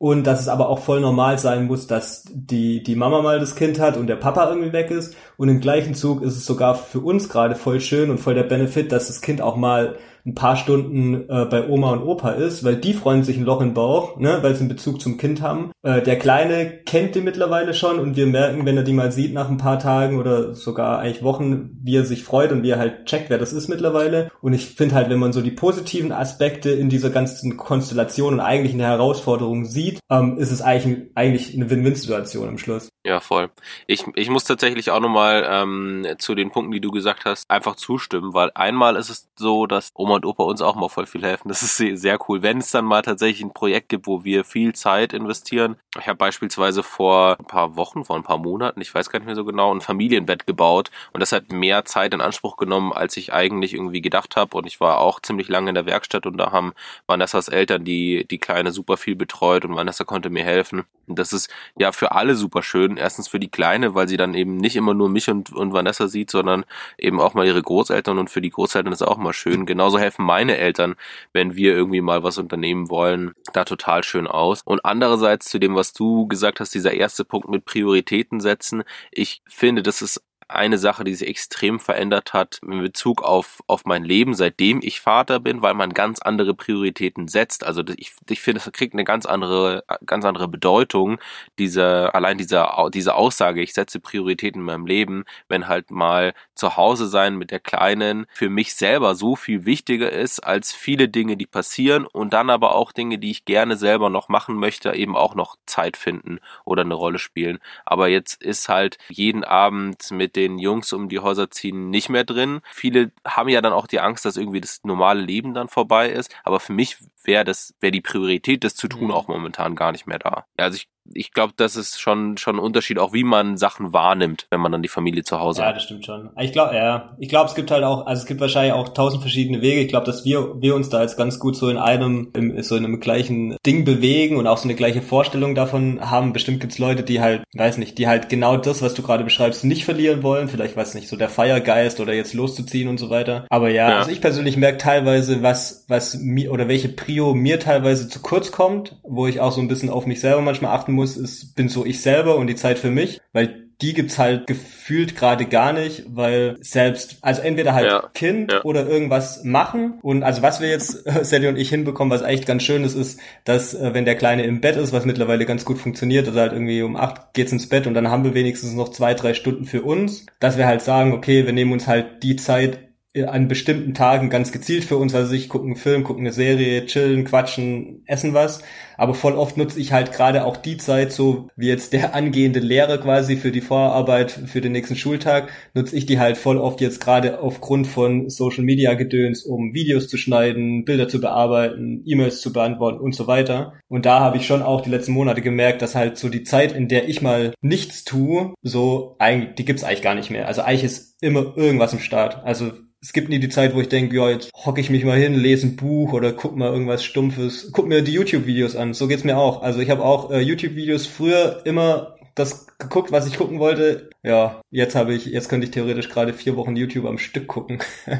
Und dass es aber auch voll normal sein muss, dass die, die Mama mal das Kind hat und der Papa irgendwie weg ist. Und im gleichen Zug ist es sogar für uns gerade voll schön und voll der Benefit, dass das Kind auch mal ein paar Stunden äh, bei Oma und Opa ist, weil die freuen sich ein Loch im Bauch, ne, weil sie einen Bezug zum Kind haben. Äh, der Kleine kennt die mittlerweile schon und wir merken, wenn er die mal sieht nach ein paar Tagen oder sogar eigentlich Wochen, wie er sich freut und wie er halt checkt, wer das ist mittlerweile. Und ich finde halt, wenn man so die positiven Aspekte in dieser ganzen Konstellation und eigentlich eine Herausforderung sieht, ähm, ist es eigentlich, eigentlich eine Win-Win-Situation am Schluss. Ja, voll. Ich, ich muss tatsächlich auch nochmal ähm, zu den Punkten, die du gesagt hast, einfach zustimmen, weil einmal ist es so, dass Oma und Opa uns auch mal voll viel helfen. Das ist sehr cool. Wenn es dann mal tatsächlich ein Projekt gibt, wo wir viel Zeit investieren. Ich habe beispielsweise vor ein paar Wochen, vor ein paar Monaten, ich weiß gar nicht mehr so genau, ein Familienbett gebaut und das hat mehr Zeit in Anspruch genommen, als ich eigentlich irgendwie gedacht habe. Und ich war auch ziemlich lange in der Werkstatt und da haben Vanessas Eltern die, die Kleine super viel betreut und Vanessa konnte mir helfen. Und das ist ja für alle super schön. Erstens für die Kleine, weil sie dann eben nicht immer nur mich und, und Vanessa sieht, sondern eben auch mal ihre Großeltern und für die Großeltern ist auch mal schön. Genauso helfen meine Eltern, wenn wir irgendwie mal was unternehmen wollen, da total schön aus. Und andererseits zu dem, was du gesagt hast, dieser erste Punkt mit Prioritäten setzen. Ich finde, das ist eine Sache, die sich extrem verändert hat in Bezug auf, auf mein Leben, seitdem ich Vater bin, weil man ganz andere Prioritäten setzt. Also ich, ich finde, es kriegt eine ganz andere, ganz andere Bedeutung, diese, allein diese, diese Aussage, ich setze Prioritäten in meinem Leben, wenn halt mal zu Hause sein mit der Kleinen für mich selber so viel wichtiger ist als viele Dinge, die passieren und dann aber auch Dinge, die ich gerne selber noch machen möchte, eben auch noch Zeit finden oder eine Rolle spielen. Aber jetzt ist halt jeden Abend mit den Jungs um die Häuser ziehen nicht mehr drin. Viele haben ja dann auch die Angst, dass irgendwie das normale Leben dann vorbei ist. Aber für mich wäre das, wäre die Priorität, das zu tun, mhm. auch momentan gar nicht mehr da. Ja, also ich ich glaube, das ist schon schon ein Unterschied, auch wie man Sachen wahrnimmt, wenn man dann die Familie zu Hause ja, hat. Ja, das stimmt schon. Ich glaube, ja, ich glaube, es gibt halt auch, also es gibt wahrscheinlich auch tausend verschiedene Wege. Ich glaube, dass wir wir uns da jetzt ganz gut so in einem im, so in einem gleichen Ding bewegen und auch so eine gleiche Vorstellung davon haben. Bestimmt gibt's Leute, die halt, weiß nicht, die halt genau das, was du gerade beschreibst, nicht verlieren wollen. Vielleicht weiß nicht, so der Feiergeist oder jetzt loszuziehen und so weiter. Aber ja, ja. also ich persönlich merke teilweise, was was mir oder welche Prio mir teilweise zu kurz kommt, wo ich auch so ein bisschen auf mich selber manchmal achten muss, ist, bin so ich selber und die Zeit für mich, weil die gibt's halt gefühlt gerade gar nicht, weil selbst, also entweder halt ja, Kind ja. oder irgendwas machen. Und also was wir jetzt, Sally und ich hinbekommen, was echt ganz schön ist, ist, dass äh, wenn der Kleine im Bett ist, was mittlerweile ganz gut funktioniert, also halt irgendwie um acht geht's ins Bett und dann haben wir wenigstens noch zwei, drei Stunden für uns, dass wir halt sagen, okay, wir nehmen uns halt die Zeit an bestimmten Tagen ganz gezielt für uns, also ich gucke einen Film, gucke eine Serie, chillen, quatschen, essen was. Aber voll oft nutze ich halt gerade auch die Zeit, so wie jetzt der angehende Lehrer quasi für die Vorarbeit für den nächsten Schultag, nutze ich die halt voll oft jetzt gerade aufgrund von Social Media Gedöns, um Videos zu schneiden, Bilder zu bearbeiten, E-Mails zu beantworten und so weiter. Und da habe ich schon auch die letzten Monate gemerkt, dass halt so die Zeit, in der ich mal nichts tue, so eigentlich, die gibt's eigentlich gar nicht mehr. Also eigentlich ist immer irgendwas im Start. Also es gibt nie die Zeit, wo ich denke, ja, jetzt hocke ich mich mal hin, lese ein Buch oder guck mal irgendwas Stumpfes, guck mir die YouTube-Videos an. So geht's mir auch. Also ich habe auch äh, YouTube-Videos früher immer das geguckt, was ich gucken wollte. Ja, jetzt habe ich, jetzt könnte ich theoretisch gerade vier Wochen YouTube am Stück gucken.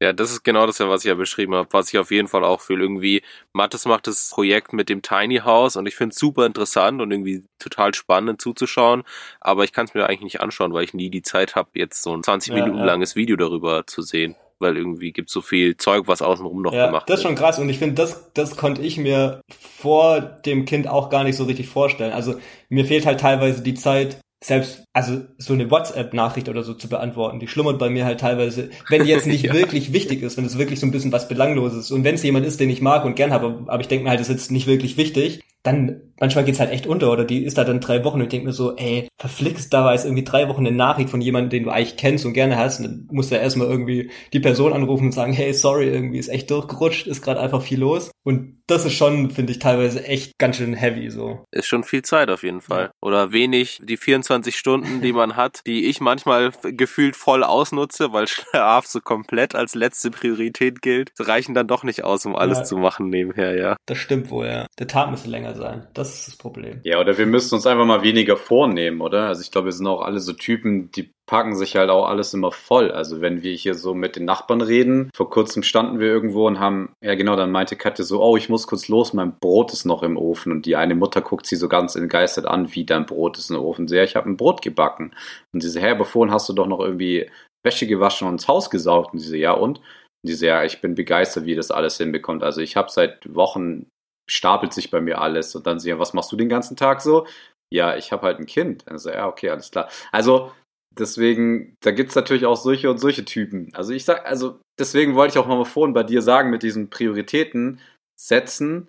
ja, das ist genau das, was ich ja beschrieben habe, was ich auf jeden Fall auch fühle. Irgendwie, Mattes macht das Projekt mit dem Tiny House und ich finde es super interessant und irgendwie total spannend zuzuschauen, aber ich kann es mir eigentlich nicht anschauen, weil ich nie die Zeit habe, jetzt so ein 20 Minuten ja, ja. langes Video darüber zu sehen weil irgendwie gibt so viel Zeug, was außenrum noch ja, gemacht wird. Das ist schon krass und ich finde, das, das konnte ich mir vor dem Kind auch gar nicht so richtig vorstellen. Also mir fehlt halt teilweise die Zeit, selbst, also so eine WhatsApp-Nachricht oder so zu beantworten, die schlummert bei mir halt teilweise, wenn die jetzt nicht ja. wirklich wichtig ist, wenn es wirklich so ein bisschen was Belangloses und wenn es jemand ist, den ich mag und gern habe, aber ich denke mir halt, das ist jetzt nicht wirklich wichtig, dann manchmal geht's halt echt unter oder die ist da dann drei Wochen und ich denke mir so, ey, verflixt, da war jetzt irgendwie drei Wochen eine Nachricht von jemandem, den du eigentlich kennst und gerne hast und dann musst du ja erstmal irgendwie die Person anrufen und sagen, hey, sorry, irgendwie ist echt durchgerutscht, ist gerade einfach viel los und das ist schon, finde ich, teilweise echt ganz schön heavy so. Ist schon viel Zeit auf jeden Fall. Oder wenig, die 24 Stunden, die man hat, die ich manchmal gefühlt voll ausnutze, weil Schlaf so komplett als letzte Priorität gilt, reichen dann doch nicht aus, um alles ja. zu machen nebenher, ja. Das stimmt wohl, ja. Der Tag müsste länger sein. Das ist das Problem. Ja, oder wir müssen uns einfach mal weniger vornehmen, oder? Also ich glaube, wir sind auch alle so Typen, die packen sich halt auch alles immer voll. Also wenn wir hier so mit den Nachbarn reden, vor kurzem standen wir irgendwo und haben, ja genau, dann meinte Katja so, oh, ich muss kurz los, mein Brot ist noch im Ofen. Und die eine Mutter guckt sie so ganz entgeistert an, wie dein Brot ist im Ofen. Sehr, ich habe ein Brot gebacken. Und sie so, hä, vorhin hast du doch noch irgendwie Wäsche gewaschen und ins Haus gesaugt. Und sie so, ja und? Und die so, ja, ich bin begeistert, wie das alles hinbekommt. Also ich habe seit Wochen stapelt sich bei mir alles und dann sie, ja, was machst du den ganzen Tag so? Ja, ich habe halt ein Kind. Also ja, okay, alles klar. Also deswegen, da gibt es natürlich auch solche und solche Typen. Also ich sag, also deswegen wollte ich auch mal vorhin bei dir sagen, mit diesen Prioritäten setzen.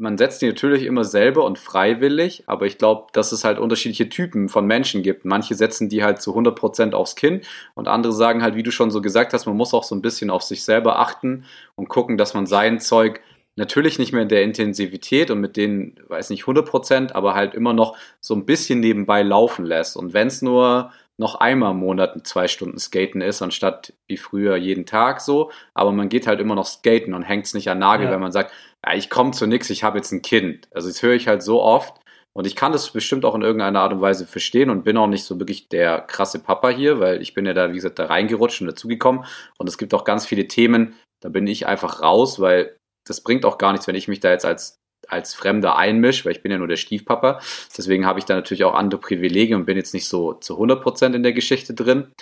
Man setzt die natürlich immer selber und freiwillig, aber ich glaube, dass es halt unterschiedliche Typen von Menschen gibt. Manche setzen die halt zu 100% aufs Kind und andere sagen halt, wie du schon so gesagt hast, man muss auch so ein bisschen auf sich selber achten und gucken, dass man sein Zeug natürlich nicht mehr in der Intensivität und mit denen, weiß nicht, 100%, aber halt immer noch so ein bisschen nebenbei laufen lässt. Und wenn es nur noch einmal im Monat zwei Stunden skaten ist, anstatt wie früher jeden Tag so. Aber man geht halt immer noch skaten und hängt es nicht an Nagel, ja. wenn man sagt, ja, ich komme zu nichts, ich habe jetzt ein Kind. Also das höre ich halt so oft. Und ich kann das bestimmt auch in irgendeiner Art und Weise verstehen und bin auch nicht so wirklich der krasse Papa hier, weil ich bin ja da, wie gesagt, da reingerutscht und dazugekommen. Und es gibt auch ganz viele Themen, da bin ich einfach raus, weil das bringt auch gar nichts, wenn ich mich da jetzt als als Fremder einmische, weil ich bin ja nur der Stiefpapa. Deswegen habe ich da natürlich auch andere Privilegien und bin jetzt nicht so zu 100% in der Geschichte drin.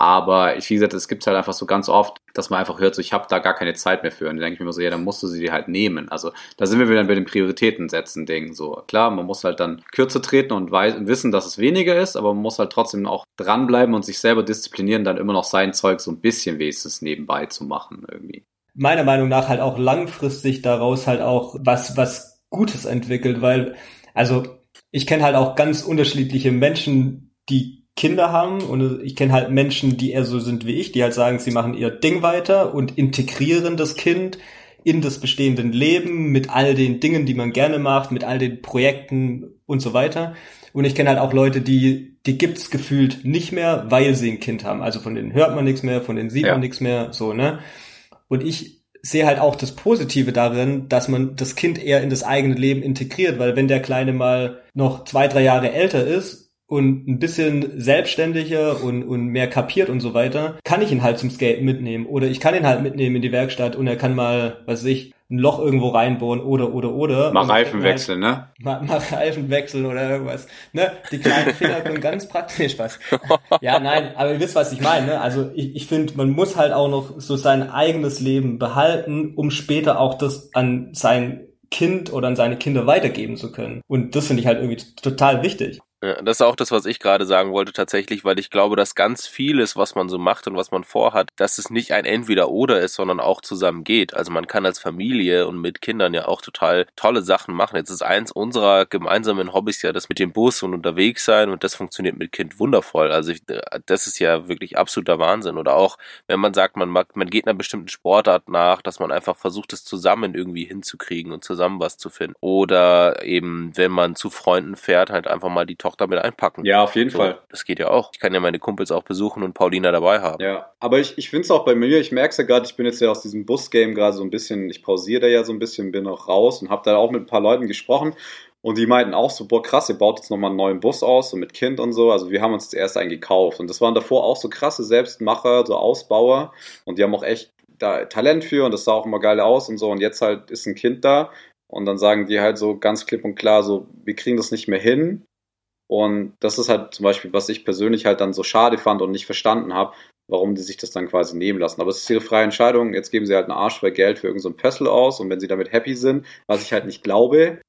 Aber ich, wie gesagt, es gibt halt einfach so ganz oft, dass man einfach hört, so ich habe da gar keine Zeit mehr für. Und dann denke ich mir immer so, ja, dann musst du sie dir halt nehmen. Also da sind wir wieder bei den Prioritäten setzen Ding. So klar, man muss halt dann kürzer treten und wissen, dass es weniger ist, aber man muss halt trotzdem auch dranbleiben und sich selber disziplinieren, dann immer noch sein Zeug so ein bisschen wenigstens nebenbei zu machen irgendwie meiner Meinung nach halt auch langfristig daraus halt auch was, was Gutes entwickelt, weil, also ich kenne halt auch ganz unterschiedliche Menschen, die Kinder haben und ich kenne halt Menschen, die eher so sind wie ich, die halt sagen, sie machen ihr Ding weiter und integrieren das Kind in das bestehende Leben mit all den Dingen, die man gerne macht, mit all den Projekten und so weiter. Und ich kenne halt auch Leute, die, die gibt's gefühlt nicht mehr, weil sie ein Kind haben. Also von denen hört man nichts mehr, von denen sieht ja. man nichts mehr, so, ne? Und ich sehe halt auch das Positive darin, dass man das Kind eher in das eigene Leben integriert, weil wenn der Kleine mal noch zwei, drei Jahre älter ist und ein bisschen selbstständiger und, und mehr kapiert und so weiter, kann ich ihn halt zum Skaten mitnehmen. Oder ich kann ihn halt mitnehmen in die Werkstatt und er kann mal, was weiß ich, ein Loch irgendwo reinbohren oder oder oder. Mach Reifen wechseln, halt, ne? Mach, mach Reifen wechseln oder irgendwas. Ne? Die kleinen Finger können ganz praktisch was. Ja, nein, aber ihr wisst, was ich meine. Ne? Also ich, ich finde, man muss halt auch noch so sein eigenes Leben behalten, um später auch das an sein Kind oder an seine Kinder weitergeben zu können. Und das finde ich halt irgendwie total wichtig. Das ist auch das, was ich gerade sagen wollte tatsächlich, weil ich glaube, dass ganz vieles, was man so macht und was man vorhat, dass es nicht ein Entweder-Oder ist, sondern auch zusammen geht. Also man kann als Familie und mit Kindern ja auch total tolle Sachen machen. Jetzt ist eins unserer gemeinsamen Hobbys ja das mit dem Bus und unterwegs sein und das funktioniert mit Kind wundervoll. Also ich, das ist ja wirklich absoluter Wahnsinn. Oder auch, wenn man sagt, man, mag, man geht einer bestimmten Sportart nach, dass man einfach versucht, es zusammen irgendwie hinzukriegen und zusammen was zu finden. Oder eben, wenn man zu Freunden fährt, halt einfach mal die Tochter mit einpacken. Ja, auf jeden So, Fall. Das geht ja auch. Ich kann ja meine Kumpels auch besuchen und Paulina dabei haben. Ja, aber ich, ich finde es auch bei mir, ich merke es ja gerade, ich bin jetzt ja aus diesem Bus-Game gerade so ein bisschen, ich pausiere da ja so ein bisschen, bin auch raus und habe da auch mit ein paar Leuten gesprochen und die meinten auch so, boah krass, ihr baut jetzt nochmal einen neuen Bus aus, so mit Kind und so, also wir haben uns jetzt erst einen gekauft und das waren davor auch so krasse Selbstmacher, so Ausbauer und die haben auch echt da Talent für und das sah auch immer geil aus und so und jetzt halt ist ein Kind da und dann sagen die halt so ganz klipp und klar so, wir kriegen das nicht mehr hin und das ist halt zum Beispiel, was ich persönlich halt dann so schade fand und nicht verstanden habe, warum die sich das dann quasi nehmen lassen. Aber es ist ihre freie Entscheidung. Jetzt geben sie halt einen Arsch voll Geld für irgendein so Pössl aus und wenn sie damit happy sind, was ich halt nicht glaube,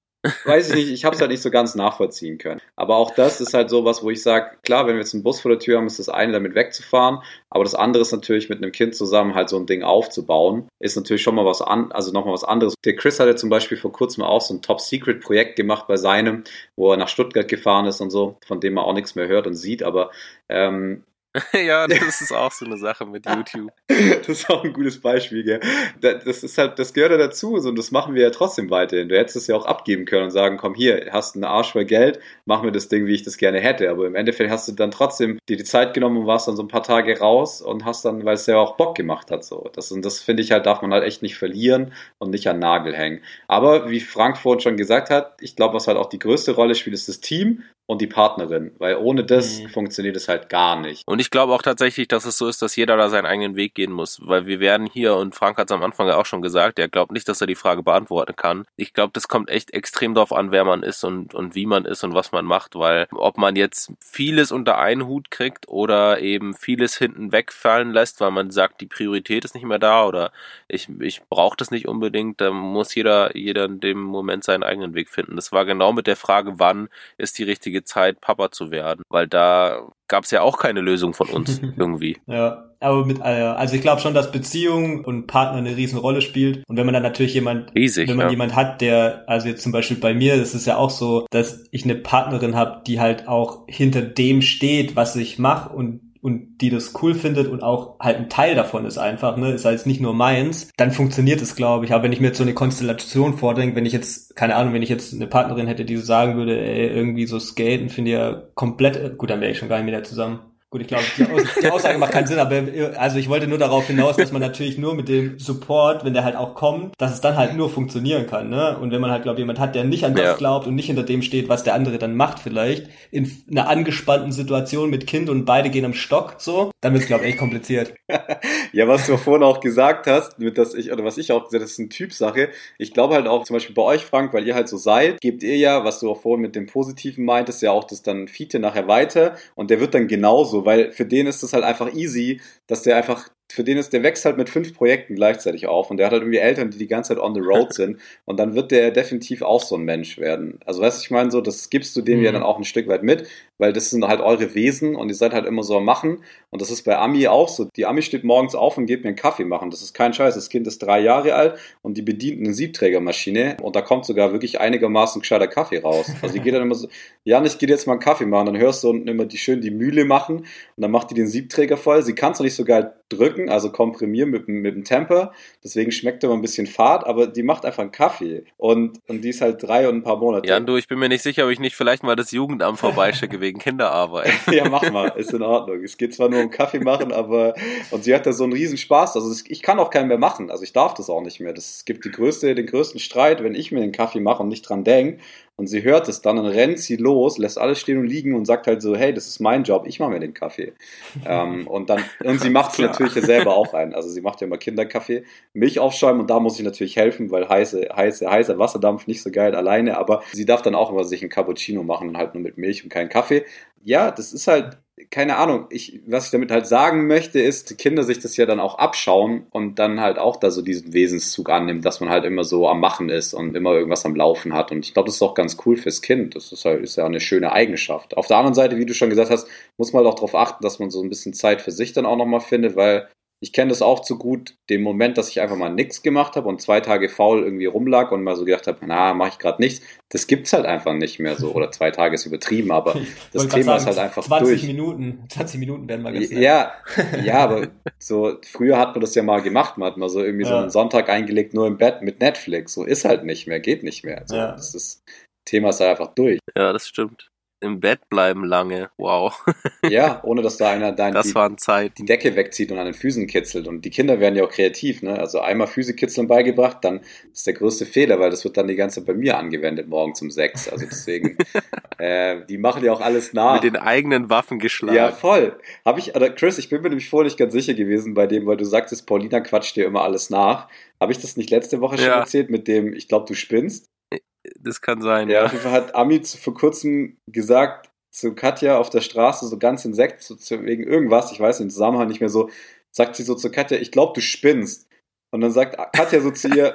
weiß ich nicht, ich habe es halt nicht so ganz nachvollziehen können. Aber auch das ist halt sowas, wo ich sage, klar, wenn wir jetzt einen Bus vor der Tür haben, ist das eine, damit wegzufahren. Aber das andere ist natürlich, mit einem Kind zusammen halt so ein Ding aufzubauen, ist natürlich schon mal was an, also nochmal was anderes. Der Chris hatte zum Beispiel vor kurzem auch so ein Top-Secret-Projekt gemacht bei seinem, wo er nach Stuttgart gefahren ist und so, von dem man auch nichts mehr hört und sieht. Aber ähm, ja, das ist auch so eine Sache mit YouTube. das ist auch ein gutes Beispiel, gell? Da- Das ist halt, das gehört ja dazu, so, und das machen wir ja trotzdem weiterhin. Du hättest es ja auch abgeben können und sagen, komm hier, hast einen Arsch voll Geld, mach mir das Ding, wie ich das gerne hätte. Aber im Endeffekt hast du dann trotzdem dir die Zeit genommen und warst dann so ein paar Tage raus und hast dann, weil es ja auch Bock gemacht hat, so. Das, und das finde ich halt, darf man halt echt nicht verlieren und nicht an Nagel hängen. Aber wie Frank vorhin schon gesagt hat, ich glaube, was halt auch die größte Rolle spielt, ist das Team und die Partnerin, weil ohne das Mhm. funktioniert es halt gar nicht. Und ich glaube auch tatsächlich, dass es so ist, dass jeder da seinen eigenen Weg gehen muss, weil wir werden hier, und Frank hat es am Anfang ja auch schon gesagt, er glaubt nicht, dass er die Frage beantworten kann. Ich glaube, das kommt echt extrem darauf an, wer man ist und, und wie man ist und was man macht, weil ob man jetzt vieles unter einen Hut kriegt oder eben vieles hinten wegfallen lässt, weil man sagt, die Priorität ist nicht mehr da oder ich, ich brauche das nicht unbedingt, da muss jeder, jeder in dem Moment seinen eigenen Weg finden. Das war genau mit der Frage, wann ist die richtige Zeit, Papa zu werden, weil da gab es ja auch keine Lösung von uns irgendwie. Ja, aber mit, äh, also ich glaube schon, dass Beziehung und Partner eine riesen Rolle spielt. Und wenn man dann natürlich jemand, Riesig, wenn man ja. jemand hat, der, also jetzt zum Beispiel bei mir, das ist ja auch so, dass ich eine Partnerin habe, die halt auch hinter dem steht, was ich mache und und die das cool findet und auch halt ein Teil davon ist einfach, ne, ist halt nicht nur meins, dann funktioniert es, glaube ich. Aber wenn ich mir jetzt so eine Konstellation vordenke, wenn ich jetzt, keine Ahnung, wenn ich jetzt eine Partnerin hätte, die so sagen würde, ey, irgendwie so skaten finde ich ja komplett, gut, dann wäre ich schon gar nicht mit der zusammen. Gut, ich glaube, die, Aus die Aussage macht keinen Sinn, aber also ich wollte nur darauf hinaus, dass man natürlich nur mit dem Support, wenn der halt auch kommt, dass es dann halt nur funktionieren kann, ne? Und wenn man halt, glaube jemand hat, der nicht an das Ja. glaubt und nicht hinter dem steht, was der andere dann macht vielleicht, in einer angespannten Situation mit Kind und beide gehen am Stock, so, dann wird's glaube ich, echt kompliziert. Ja, was du vorhin auch gesagt hast, mit das ich, oder was ich auch gesagt habe, das ist eine Typsache. Ich glaube halt auch zum Beispiel bei euch, Frank, weil ihr halt so seid, gebt ihr ja, was du auch vorhin mit dem Positiven meintest, ja auch das dann Fiete nachher weiter und der wird dann genauso, weil für den ist das halt einfach easy, dass der einfach für den ist, der wächst halt mit fünf Projekten gleichzeitig auf und der hat halt irgendwie Eltern, die die ganze Zeit on the road sind und dann wird der definitiv auch so ein Mensch werden. Also weißt du, ich meine so, das gibst du dem Mhm. ja dann auch ein Stück weit mit, weil das sind halt eure Wesen und ihr seid halt immer so am Machen und das ist bei Ami auch so. Die Ami steht morgens auf und geht mir einen Kaffee machen. Das ist kein Scheiß. Das Kind ist drei Jahre alt und die bedient eine Siebträgermaschine und da kommt sogar wirklich einigermaßen gescheiter Kaffee raus. Also die geht dann immer so, Jan, ich gehe jetzt mal einen Kaffee machen. Dann hörst du unten immer die schön die Mühle machen und dann macht die den Siebträger voll. Sie kann es nicht so geil drücken, also komprimieren mit, dem- mit dem Temper. Deswegen schmeckt er immer ein bisschen fad, aber die macht einfach einen Kaffee und, und die ist halt drei und ein paar Monate. Jan, du, ich bin mir nicht sicher, ob ich nicht vielleicht mal das Jugendamt vorbeischicke wegen Kinderarbeit. Ja, mach mal, ist in Ordnung. Es geht zwar nur um Kaffee machen, aber und sie hat da so einen riesen Spaß. Also ich kann auch keinen mehr machen. Also ich darf das auch nicht mehr. Das gibt die größte, den größten Streit, wenn ich mir den Kaffee mache und nicht dran denke. Und sie hört es dann und rennt sie los, lässt alles stehen und liegen und sagt halt so, hey, das ist mein Job, ich mache mir den Kaffee. ähm, und dann und sie macht es natürlich ja selber auch ein. Also sie macht ja immer Kinderkaffee, Milch aufschäumen und da muss ich natürlich helfen, weil heiße, heiße, heißer Wasserdampf nicht so geil alleine. Aber sie darf dann auch immer sich einen Cappuccino machen und halt nur mit Milch und keinen Kaffee. Ja, das ist halt keine Ahnung, ich, was ich damit halt sagen möchte, ist, die Kinder sich das ja dann auch abschauen und dann halt auch da so diesen Wesenszug annimmt, dass man halt immer so am Machen ist und immer irgendwas am Laufen hat. Und ich glaube, das ist auch ganz cool fürs Kind. Das ist, halt, ist ja eine schöne Eigenschaft. Auf der anderen Seite, wie du schon gesagt hast, muss man halt auch darauf achten, dass man so ein bisschen Zeit für sich dann auch nochmal findet, weil ich kenne das auch zu gut, den Moment, dass ich einfach mal nichts gemacht habe und zwei Tage faul irgendwie rumlag und mal so gedacht habe, na, mache ich gerade nichts. Das gibt's halt einfach nicht mehr so. Oder zwei Tage ist übertrieben, aber das Thema sagen, ist halt einfach 20 durch. Minuten, 20 Minuten werden mal ganz. Ja, ja, aber so früher hat man das ja mal gemacht. Man hat mal so irgendwie ja. so einen Sonntag eingelegt, nur im Bett mit Netflix. So ist halt nicht mehr, geht nicht mehr. So, ja. Das ist, Thema ist halt einfach durch. Ja, das stimmt im Bett bleiben lange. Wow. ja, ohne dass da einer dein, das die, waren Zeiten. die Decke wegzieht und an den Füßen kitzelt. Und die Kinder werden ja auch kreativ. Ne? Also einmal Füße kitzeln beigebracht, dann ist der größte Fehler, weil das wird dann die ganze Zeit bei mir angewendet, morgens um sechs. Also deswegen, äh, die machen ja auch alles nach. Mit den eigenen Waffen geschlagen. Ja, voll. Habe ich, oder Chris, ich bin mir nämlich vorher nicht ganz sicher gewesen bei dem, weil du sagtest, Paulina quatscht dir immer alles nach. Habe ich das nicht letzte Woche schon ja. erzählt mit dem, ich glaube, du spinnst? Das kann sein. Ja, auf jeden Fall hat Ami vor kurzem gesagt zu Katja auf der Straße, so ganz insekt, so, zu, wegen irgendwas, ich weiß den Zusammenhang nicht mehr so, sagt sie so zu Katja, ich glaube, du spinnst. Und dann sagt Katja so zu ihr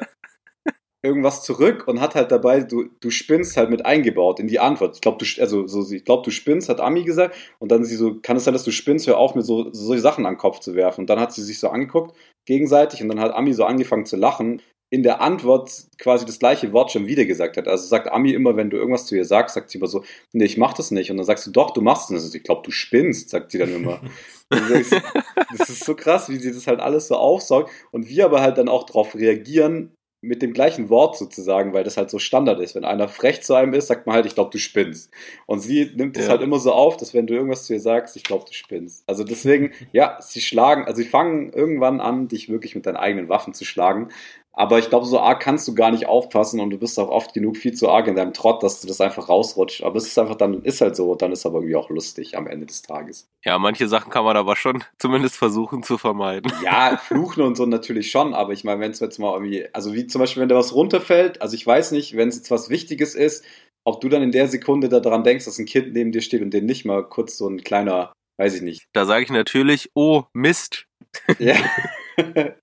irgendwas zurück und hat halt dabei, du, du spinnst halt mit eingebaut in die Antwort. Ich glaube, du, also, so, ich glaube, du spinnst, hat Ami gesagt. Und dann sie so, kann es sein, dass du spinnst, hör auf, mir so, so solche Sachen an den Kopf zu werfen. Und dann hat sie sich so angeguckt, gegenseitig, und dann hat Ami so angefangen zu lachen in der Antwort quasi das gleiche Wort schon wieder gesagt hat. Also sagt Ami immer, wenn du irgendwas zu ihr sagst, sagt sie immer so, nee, ich mach das nicht. Und dann sagst du, doch, du machst es. Also, ich glaube, du spinnst, sagt sie dann immer. das ist so krass, wie sie das halt alles so aufsaugt. Und wir aber halt dann auch darauf reagieren, mit dem gleichen Wort sozusagen, weil das halt so Standard ist. Wenn einer frech zu einem ist, sagt man halt, ich glaube, du spinnst. Und sie nimmt es ja. halt immer so auf, dass wenn du irgendwas zu ihr sagst, ich glaube, du spinnst. Also deswegen, ja, sie schlagen, also sie fangen irgendwann an, dich wirklich mit deinen eigenen Waffen zu schlagen. Aber ich glaube, so arg kannst du gar nicht aufpassen und du bist auch oft genug viel zu arg in deinem Trott, dass du das einfach rausrutscht. Aber es ist einfach dann, ist halt so, dann ist aber irgendwie auch lustig am Ende des Tages. Ja, manche Sachen kann man aber schon zumindest versuchen zu vermeiden. Ja, fluchen und so natürlich schon, aber ich meine, wenn es jetzt mal irgendwie, also wie zum Beispiel, wenn da was runterfällt, also ich weiß nicht, wenn es jetzt was Wichtiges ist, ob du dann in der Sekunde daran denkst, dass ein Kind neben dir steht und den nicht mal kurz so ein kleiner, weiß ich nicht. Da sage ich natürlich, oh Mist. Ja.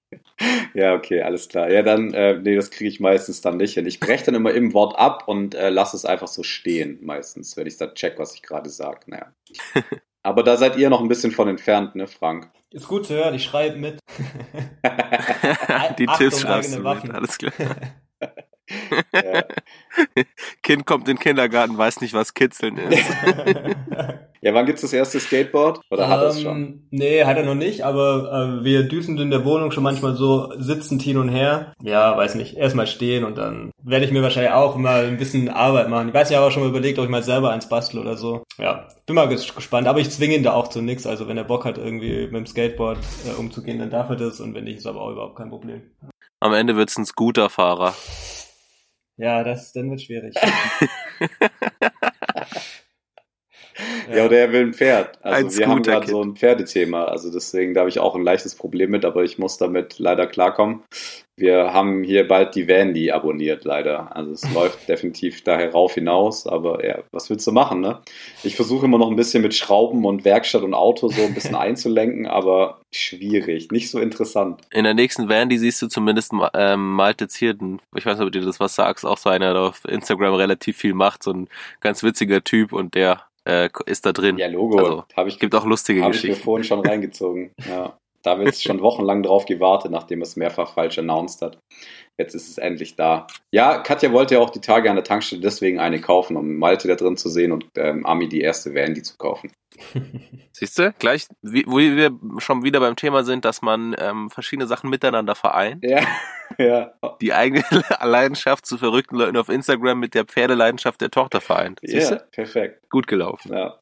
ja, okay, alles klar. Ja, dann, äh, nee, das kriege ich meistens dann nicht hin. Ich breche dann immer im Wort ab und äh, lasse es einfach so stehen, meistens, wenn ich da check, was ich gerade sage. Naja. Aber da seid ihr noch ein bisschen von entfernt, ne, Frank? Ist gut zu hören, ich schreibe mit. Die Tipps schreibst du mit, alles klar. Ja. Kind kommt in den Kindergarten, weiß nicht, was Kitzeln ist. ja, wann gibt's das erste Skateboard? Oder hat er es schon? Ähm, nee, hat er noch nicht, aber äh, wir düsen in der Wohnung schon manchmal so sitzend hin und her. Ja, weiß nicht, erstmal stehen und dann werde ich mir wahrscheinlich auch mal ein bisschen Arbeit machen. Ich weiß ja aber schon mal überlegt, ob ich mal selber eins bastel oder so. Ja, bin mal gespannt, aber ich zwinge ihn da auch zu nichts. Also wenn er Bock hat, irgendwie mit dem Skateboard äh, umzugehen, dann darf er das und wenn nicht, ist aber auch überhaupt kein Problem. Am Ende wird's ein Scooterfahrer. Ja, das dann wird schwierig. ja, oder er will ein Pferd. Also ein wir haben gerade so ein Pferdethema. Also deswegen da habe ich auch ein leichtes Problem mit, aber ich muss damit leider klarkommen. Wir haben hier bald die Vandy abonniert, leider. Also es läuft definitiv daher rauf hinaus, aber ja, was willst du machen, ne? Ich versuche immer noch ein bisschen mit Schrauben und Werkstatt und Auto so ein bisschen einzulenken, aber schwierig, nicht so interessant. In der nächsten Vandy siehst du zumindest ähm, Malte Zierden. Ich weiß nicht, ob du dir das was sagst, auch so einer, der auf Instagram relativ viel macht, so ein ganz witziger Typ und der äh, ist da drin. Ja, Logo. Also, hab ich, gibt auch lustige hab Geschichten. Habe ich mir vorhin schon reingezogen. Ja. Da wird es schon wochenlang drauf gewartet, nachdem es mehrfach falsch announced hat. Jetzt ist es endlich da. Ja, Katja wollte ja auch die Tage an der Tankstelle deswegen eine kaufen, um Malte da drin zu sehen und ähm, Ami die erste Vandy zu kaufen. Siehst du, gleich, wie, wo wir schon wieder beim Thema sind, dass man ähm, verschiedene Sachen miteinander vereint. Ja, ja. Die eigene Leidenschaft zu verrückten Leuten auf Instagram mit der Pferdeleidenschaft der Tochter vereint. Siehst ja, du? perfekt. Gut gelaufen. Ja.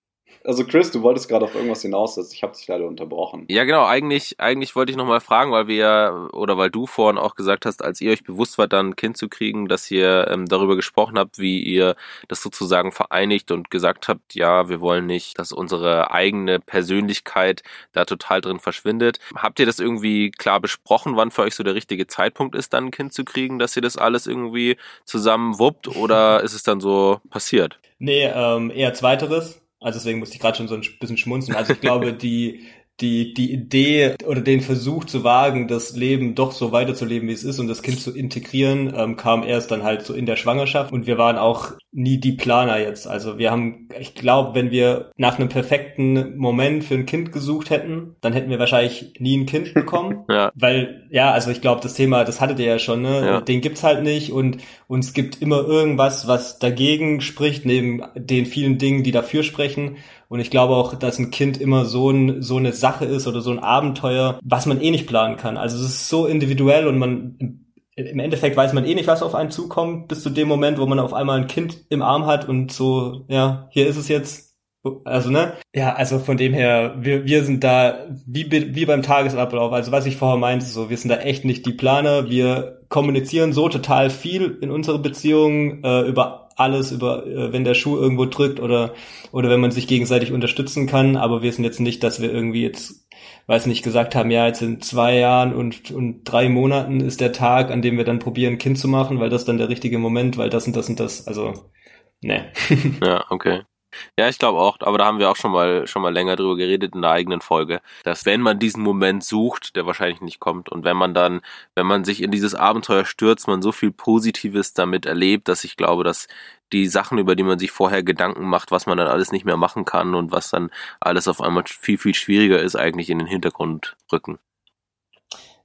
Also Chris, du wolltest gerade auf irgendwas hinaus, also ich habe dich leider unterbrochen. Ja, genau, eigentlich, eigentlich wollte ich nochmal fragen, weil wir oder weil du vorhin auch gesagt hast, als ihr euch bewusst wart, dann ein Kind zu kriegen, dass ihr ähm, darüber gesprochen habt, wie ihr das sozusagen vereinigt und gesagt habt, ja, wir wollen nicht, dass unsere eigene Persönlichkeit da total drin verschwindet. Habt ihr das irgendwie klar besprochen, wann für euch so der richtige Zeitpunkt ist, dann ein Kind zu kriegen, dass ihr das alles irgendwie zusammen wuppt oder ist es dann so passiert? Nee, ähm, eher zweiteres Also deswegen musste ich gerade schon so ein bisschen schmunzeln. Also ich glaube, die, die, die Idee oder den Versuch zu wagen, das Leben doch so weiterzuleben, wie es ist und das Kind zu integrieren, ähm, kam erst dann halt so in der Schwangerschaft und wir waren auch nie die Planer jetzt. Also wir haben, ich glaube, wenn wir nach einem perfekten Moment für ein Kind gesucht hätten, dann hätten wir wahrscheinlich nie ein Kind bekommen. Ja. Weil, ja, also ich glaube, das Thema, das hattet ihr ja schon, ne? Ja. Den gibt's halt nicht und, und es gibt immer irgendwas, was dagegen spricht, neben den vielen Dingen, die dafür sprechen. Und ich glaube auch, dass ein Kind immer so, ein, so eine Sache ist oder so ein Abenteuer, was man eh nicht planen kann. Also es ist so individuell und man im Endeffekt weiß man eh nicht, was auf einen zukommt, bis zu dem Moment, wo man auf einmal ein Kind im Arm hat und so, ja, hier ist es jetzt. Also, ne? Ja, also von dem her, wir, wir sind da wie, wie beim Tagesablauf. Also was ich vorher meinte, so, wir sind da echt nicht die Planer. Wir kommunizieren so total viel in unserer Beziehung äh, über alles, über äh, wenn der Schuh irgendwo drückt oder oder wenn man sich gegenseitig unterstützen kann. Aber wir sind jetzt nicht, dass wir irgendwie jetzt weiß nicht, gesagt haben, ja, jetzt in zwei Jahren und, und drei Monaten ist der Tag, an dem wir dann probieren, Kind zu machen, weil das dann der richtige Moment, weil das und das und das, also, ne. Ja, okay. Ja, ich glaube auch, aber da haben wir auch schon mal schon mal länger drüber geredet in der eigenen Folge, dass wenn man diesen Moment sucht, der wahrscheinlich nicht kommt und wenn man dann, wenn man sich in dieses Abenteuer stürzt, man so viel Positives damit erlebt, dass ich glaube, dass die Sachen, über die man sich vorher Gedanken macht, was man dann alles nicht mehr machen kann und was dann alles auf einmal viel viel schwieriger ist, eigentlich in den Hintergrund rücken.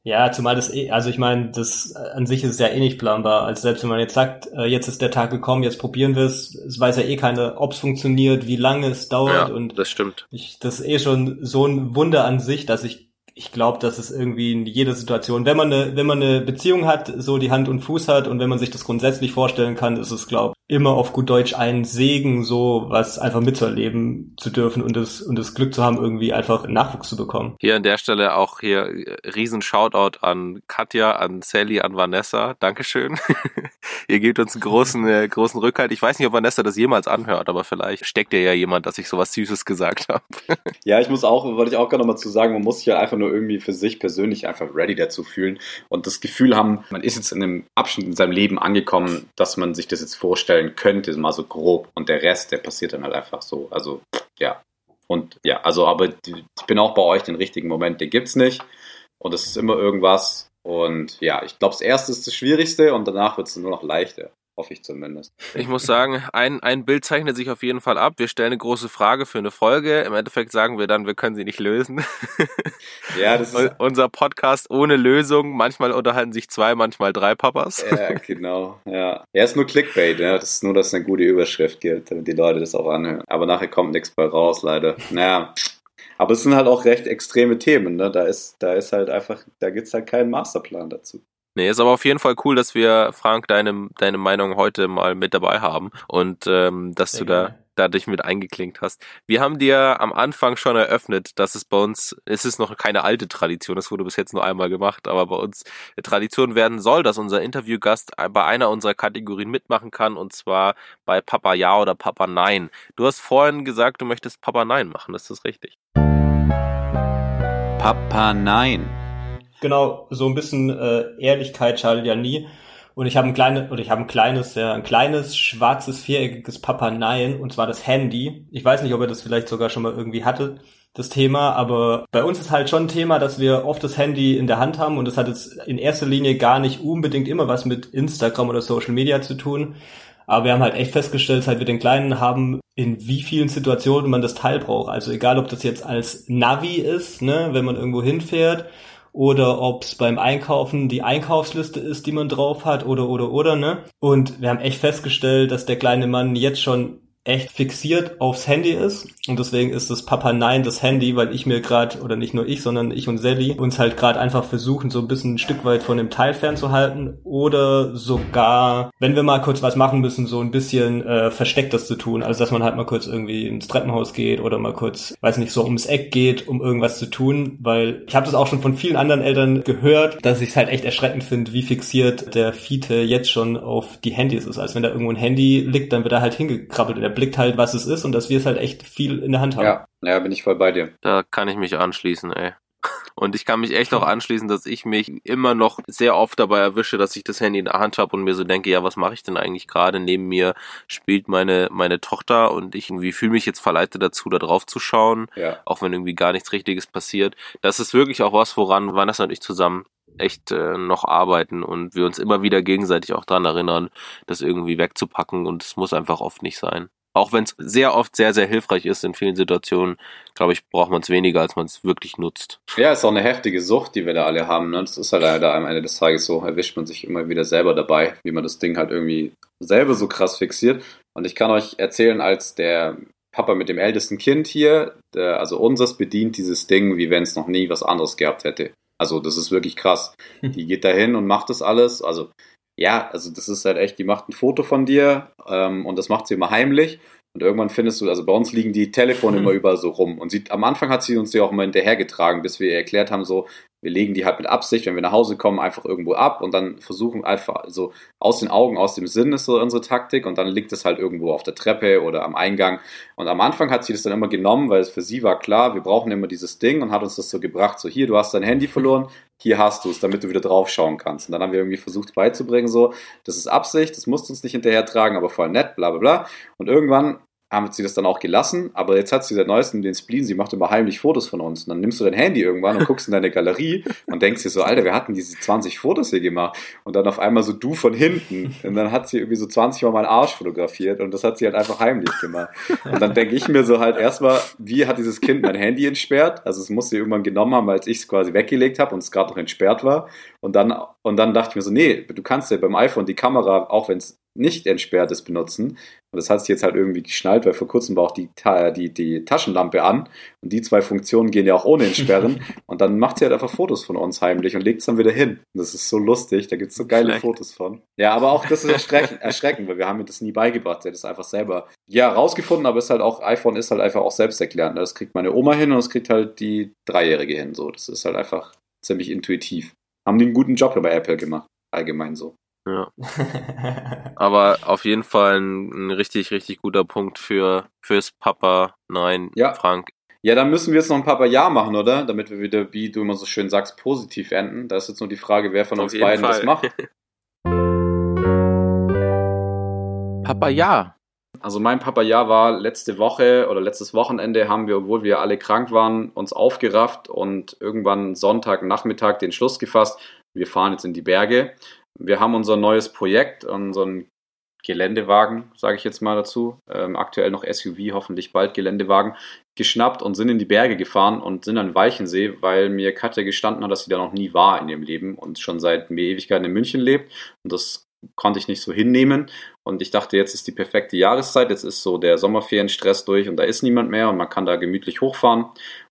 Ja, zumal das eh, also ich meine, das an sich ist ja eh nicht planbar. Also selbst wenn man jetzt sagt, äh, jetzt ist der Tag gekommen, jetzt probieren wir es, es weiß ja eh keiner, ob es funktioniert, wie lange es dauert ja, und das stimmt. Ich, das ist eh schon so ein Wunder an sich, dass ich ich glaube, dass es irgendwie in jeder Situation, wenn man eine, wenn man eine Beziehung hat, so die Hand und Fuß hat und wenn man sich das grundsätzlich vorstellen kann, ist es, glaube immer auf gut Deutsch ein Segen, so was einfach mitzuerleben zu dürfen und das, und das Glück zu haben, irgendwie einfach Nachwuchs zu bekommen. Hier an der Stelle auch hier riesen Shoutout an Katja, an Sally, an Vanessa. Dankeschön. ihr gebt uns einen großen, äh, großen Rückhalt. Ich weiß nicht, ob Vanessa das jemals anhört, aber vielleicht steckt ihr ja jemand, dass ich sowas Süßes gesagt habe. ja, ich muss auch, wollte ich auch gerade nochmal zu sagen, man muss sich ja einfach nur irgendwie für sich persönlich einfach ready dazu fühlen und das Gefühl haben, man ist jetzt in einem Abschnitt in seinem Leben angekommen, dass man sich das jetzt vorstellt vorstellen könnte, mal so grob. Und der Rest, der passiert dann halt einfach so. Also, ja. Und ja, also, aber ich bin auch bei euch, den richtigen Moment, den gibt's nicht. Und es ist immer irgendwas. Und ja, ich glaube, das erste ist das Schwierigste und danach wird es nur noch leichter. Hoffe ich zumindest. Ich muss sagen, ein, ein Bild zeichnet sich auf jeden Fall ab. Wir stellen eine große Frage für eine Folge. Im Endeffekt sagen wir dann, wir können sie nicht lösen. Ja, das ist. Unser Podcast ohne Lösung. Manchmal unterhalten sich zwei, manchmal drei Papas. Ja, genau. Ja. Er ist nur Clickbait, ja. Das ist nur, dass es eine gute Überschrift gibt, damit die Leute das auch anhören. Aber nachher kommt nichts bei raus, leider. Naja. Aber es sind halt auch recht extreme Themen, ne? Da ist, da ist halt einfach, da gibt's halt keinen Masterplan dazu. Nee, ist aber auf jeden Fall cool, dass wir, Frank, deine, deine Meinung heute mal mit dabei haben und ähm, dass Sehr du da, da dich mit eingeklinkt hast. Wir haben dir am Anfang schon eröffnet, dass es bei uns, es ist noch keine alte Tradition, das wurde bis jetzt nur einmal gemacht, aber bei uns Tradition werden soll, dass unser Interviewgast bei einer unserer Kategorien mitmachen kann und zwar bei Papa Ja oder Papa Nein. Du hast vorhin gesagt, du möchtest Papa Nein machen, ist das richtig? Papa Nein. Genau, so ein bisschen äh, Ehrlichkeit schadet ja nie. Und ich habe ein kleines, oder ich habe ein kleines, ja, ein kleines schwarzes viereckiges Papa Nein, und zwar das Handy. Ich weiß nicht, ob ihr das vielleicht sogar schon mal irgendwie hattet, das Thema, aber bei uns ist halt schon ein Thema, dass wir oft das Handy in der Hand haben und das hat jetzt in erster Linie gar nicht unbedingt immer was mit Instagram oder Social Media zu tun. Aber wir haben halt echt festgestellt, seit wir den Kleinen haben, in wie vielen Situationen man das Teil braucht. Also egal, ob das jetzt als Navi ist, ne, wenn man irgendwo hinfährt, oder ob es beim Einkaufen die Einkaufsliste ist, die man drauf hat, oder oder oder, ne? Und wir haben echt festgestellt, dass der kleine Mann jetzt schon echt fixiert aufs Handy ist. Und deswegen ist das Papa Nein das Handy, weil ich mir gerade oder nicht nur ich, sondern ich und Sally uns halt gerade einfach versuchen so ein bisschen ein Stück weit von dem Teil fernzuhalten. Oder sogar, wenn wir mal kurz was machen müssen, so ein bisschen äh, versteckt das zu tun, also dass man halt mal kurz irgendwie ins Treppenhaus geht oder mal kurz, weiß nicht, so ums Eck geht, um irgendwas zu tun, weil ich habe das auch schon von vielen anderen Eltern gehört, dass ich es halt echt erschreckend finde, wie fixiert der Fiete jetzt schon auf die Handys ist, als wenn da irgendwo ein Handy liegt, dann wird er halt hingekrabbelt und er blickt halt, was es ist und dass wir es halt echt viel in der Hand haben. Ja, ja, bin ich voll bei dir. Da kann ich mich anschließen, ey. Und ich kann mich echt auch anschließen, dass ich mich immer noch sehr oft dabei erwische, dass ich das Handy in der Hand habe und mir so denke, ja, was mache ich denn eigentlich gerade? Neben mir spielt meine, meine Tochter und ich irgendwie fühle mich jetzt verleitet dazu, da drauf zu schauen, Ja. auch wenn irgendwie gar nichts Richtiges passiert. Das ist wirklich auch was, woran Vanessa und ich zusammen echt äh, noch arbeiten und wir uns immer wieder gegenseitig auch daran erinnern, das irgendwie wegzupacken und es muss einfach oft nicht sein. Auch wenn es sehr oft sehr, sehr hilfreich ist in vielen Situationen, glaube ich, braucht man es weniger, als man es wirklich nutzt. Ja, ist auch eine heftige Sucht, die wir da alle haben. Ne? Das ist halt leider am Ende des Tages so. Erwischt man sich immer wieder selber dabei, wie man das Ding halt irgendwie selber so krass fixiert. Und ich kann euch erzählen, als der Papa mit dem ältesten Kind hier, der, also unseres, bedient dieses Ding, wie wenn es noch nie was anderes gehabt hätte. Also das ist wirklich krass. Die geht da hin und macht das alles. Also ja, also das ist halt echt, die macht ein Foto von dir ähm, und das macht sie immer heimlich. Und irgendwann findest du, also bei uns liegen die Telefone immer überall so rum. Und sie, am Anfang hat sie uns die auch immer hinterhergetragen, bis wir ihr erklärt haben, so, wir legen die halt mit Absicht, wenn wir nach Hause kommen, einfach irgendwo ab und dann versuchen einfach so aus den Augen, aus dem Sinn ist so unsere Taktik und dann liegt es halt irgendwo auf der Treppe oder am Eingang. Und am Anfang hat sie das dann immer genommen, weil es für sie war klar, wir brauchen immer dieses Ding und hat uns das so gebracht, so hier, du hast dein Handy verloren, hier hast du es, damit du wieder drauf schauen kannst. Und dann haben wir irgendwie versucht beizubringen, so, das ist Absicht, das musst du uns nicht hinterher tragen, aber voll nett, bla bla bla. Und irgendwann haben sie das dann auch gelassen, aber jetzt hat sie seit neuestem den Spleen, sie macht immer heimlich Fotos von uns. Und dann nimmst du dein Handy irgendwann und guckst in deine Galerie und denkst dir so, Alter, wir hatten diese 20 Fotos hier gemacht. Und dann auf einmal so du von hinten. Und dann hat sie irgendwie so 20 Mal meinen Arsch fotografiert und das hat sie halt einfach heimlich gemacht. Und dann denke ich mir so halt erstmal, wie hat dieses Kind mein Handy entsperrt? Also es muss sie irgendwann genommen haben, als ich es quasi weggelegt habe und es gerade noch entsperrt war. Und dann, und dann dachte ich mir so, nee, du kannst ja beim iPhone die Kamera, auch wenn es nicht entsperrt ist, benutzen. Und das hat sich jetzt halt irgendwie geschnallt, weil vor kurzem war auch die, die, die Taschenlampe an. Und die zwei Funktionen gehen ja auch ohne Entsperren. und dann macht sie halt einfach Fotos von uns heimlich und legt es dann wieder hin. Und das ist so lustig, da gibt es so geile Schlecht. Fotos von. Ja, aber auch das ist erschreckend, erschreckend weil wir haben mir das nie beigebracht. Der hat das einfach selber, ja, rausgefunden, aber ist halt auch, iPhone ist halt einfach auch selbsterklärend. Das kriegt meine Oma hin und das kriegt halt die Dreijährige hin. So, das ist halt einfach ziemlich intuitiv. Haben die einen guten Job bei Apple gemacht. Allgemein so. Ja. Aber auf jeden Fall ein, ein richtig, richtig guter Punkt für fürs Papa. Nein, Ja. Frank. Ja, dann müssen wir jetzt noch ein paar Jahr machen, oder? Damit wir wieder, wie du immer so schön sagst, positiv enden. Da ist jetzt nur die Frage, wer von Auf uns beiden das Fall. macht. Papa, ja. Also mein Papa-Jahr war letzte Woche oder letztes Wochenende haben wir, obwohl wir alle krank waren, uns aufgerafft und irgendwann Sonntagnachmittag den Schluss gefasst. Wir fahren jetzt in die Berge. Wir haben unser neues Projekt, unseren Geländewagen, sage ich jetzt mal dazu, ähm, aktuell noch SUV, hoffentlich bald Geländewagen, geschnappt und sind in die Berge gefahren und sind an Weichensee, weil mir Katja gestanden hat, dass sie da noch nie war in ihrem Leben und schon seit mehr Ewigkeiten in München lebt. Und das konnte ich nicht so hinnehmen. Und ich dachte, jetzt ist die perfekte Jahreszeit, jetzt ist so der Sommerferienstress durch und da ist niemand mehr und man kann da gemütlich hochfahren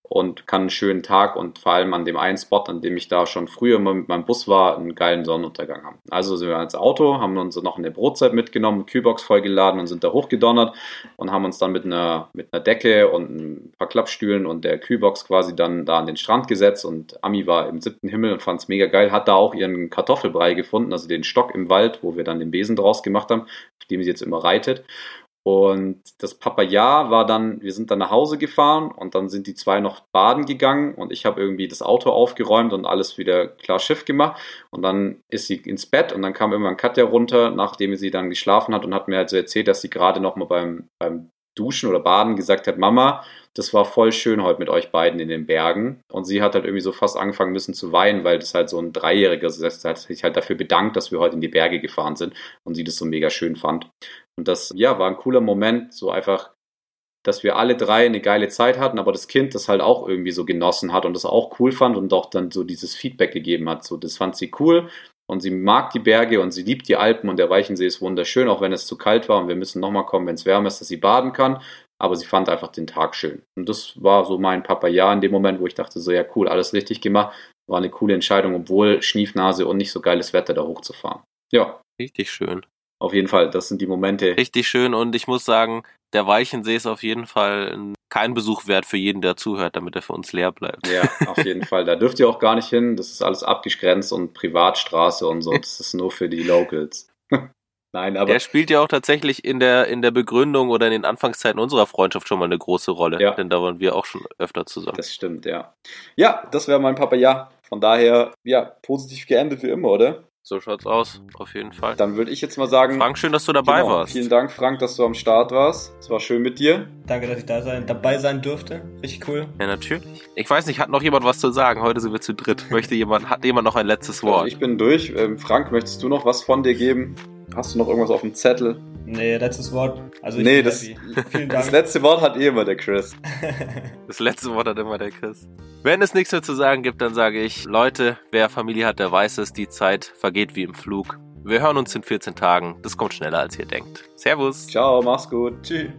und kann einen schönen Tag und vor allem an dem einen Spot, an dem ich da schon früher immer mit meinem Bus war, einen geilen Sonnenuntergang haben. Also sind wir ins Auto, haben uns noch eine Brotzeit mitgenommen, Kühlbox vollgeladen und sind da hochgedonnert und haben uns dann mit einer, mit einer Decke und ein paar Klappstühlen und der Kühlbox quasi dann da an den Strand gesetzt und Ami war im siebten Himmel und fand es mega geil, hat da auch ihren Kartoffelbrei gefunden, also den Stock im Wald, wo wir dann den Besen draus gemacht haben, auf dem sie jetzt immer reitet. Und das Papaya war dann, wir sind dann nach Hause gefahren und dann sind die zwei noch baden gegangen und ich habe irgendwie das Auto aufgeräumt und alles wieder klar Schiff gemacht. Und dann ist sie ins Bett und dann kam irgendwann Katja runter, nachdem sie dann geschlafen hat und hat mir halt so erzählt, dass sie gerade noch mal beim, beim Duschen oder Baden gesagt hat, Mama, das war voll schön heute mit euch beiden in den Bergen. Und sie hat halt irgendwie so fast angefangen müssen zu weinen, weil das halt so ein Dreijähriger ist. Das hat sich halt dafür bedankt, dass wir heute in die Berge gefahren sind und sie das so mega schön fand. Und das, ja, war ein cooler Moment, so einfach, dass wir alle drei eine geile Zeit hatten, aber das Kind das halt auch irgendwie so genossen hat und das auch cool fand und auch dann so dieses Feedback gegeben hat. So, das fand sie cool und sie mag die Berge und sie liebt die Alpen und der Weichensee ist wunderschön, auch wenn es zu kalt war und wir müssen nochmal kommen, wenn es wärmer ist, dass sie baden kann. Aber sie fand einfach den Tag schön. Und das war so mein Papa-Ja in dem Moment, wo ich dachte, so ja cool, alles richtig gemacht. War eine coole Entscheidung, obwohl Schniefnase und nicht so geiles Wetter da hochzufahren. Ja, Richtig schön. Auf jeden Fall, das sind die Momente. Richtig schön und ich muss sagen, der Weichensee ist auf jeden Fall ein- kein Besuch wert für jeden, der zuhört, damit er für uns leer bleibt. Ja, auf jeden Fall. Da dürft ihr auch gar nicht hin. Das ist alles abgegrenzt und Privatstraße und so. Das ist nur für die Locals. Nein, aber Der spielt ja auch tatsächlich in der, in der Begründung oder in den Anfangszeiten unserer Freundschaft schon mal eine große Rolle. Ja. Denn da waren wir auch schon öfter zusammen. das stimmt, ja. Ja, das wäre mein Papa, ja. Von daher, ja, positiv geendet wie immer, oder? So schaut's aus, auf jeden Fall. Dann würde ich jetzt mal sagen, Frank, schön, dass du dabei genau, warst. Vielen Dank, Frank, dass du am Start warst. Es war schön mit dir. Danke, dass ich da sein, dabei sein durfte. Richtig cool. Ja, natürlich. Ich weiß nicht, hat noch jemand was zu sagen? Heute sind wir zu dritt. Möchte jemand, hat jemand noch ein letztes Also Wort? ich bin durch. Ähm, Frank, möchtest du noch was von dir geben? Hast du noch irgendwas auf dem Zettel? Nee, letztes Wort. Also ich Nee, bin das-. Vielen Das Dank. letzte Wort hat eh immer der Chris. Das letzte Wort hat immer der Chris. Wenn es nichts mehr zu sagen gibt, dann sage ich, Leute, wer Familie hat, der weiß es, die Zeit vergeht wie im Flug. Wir hören uns in 14 Tagen. Das kommt schneller, als ihr denkt. Servus. Ciao, mach's gut. Tschüss.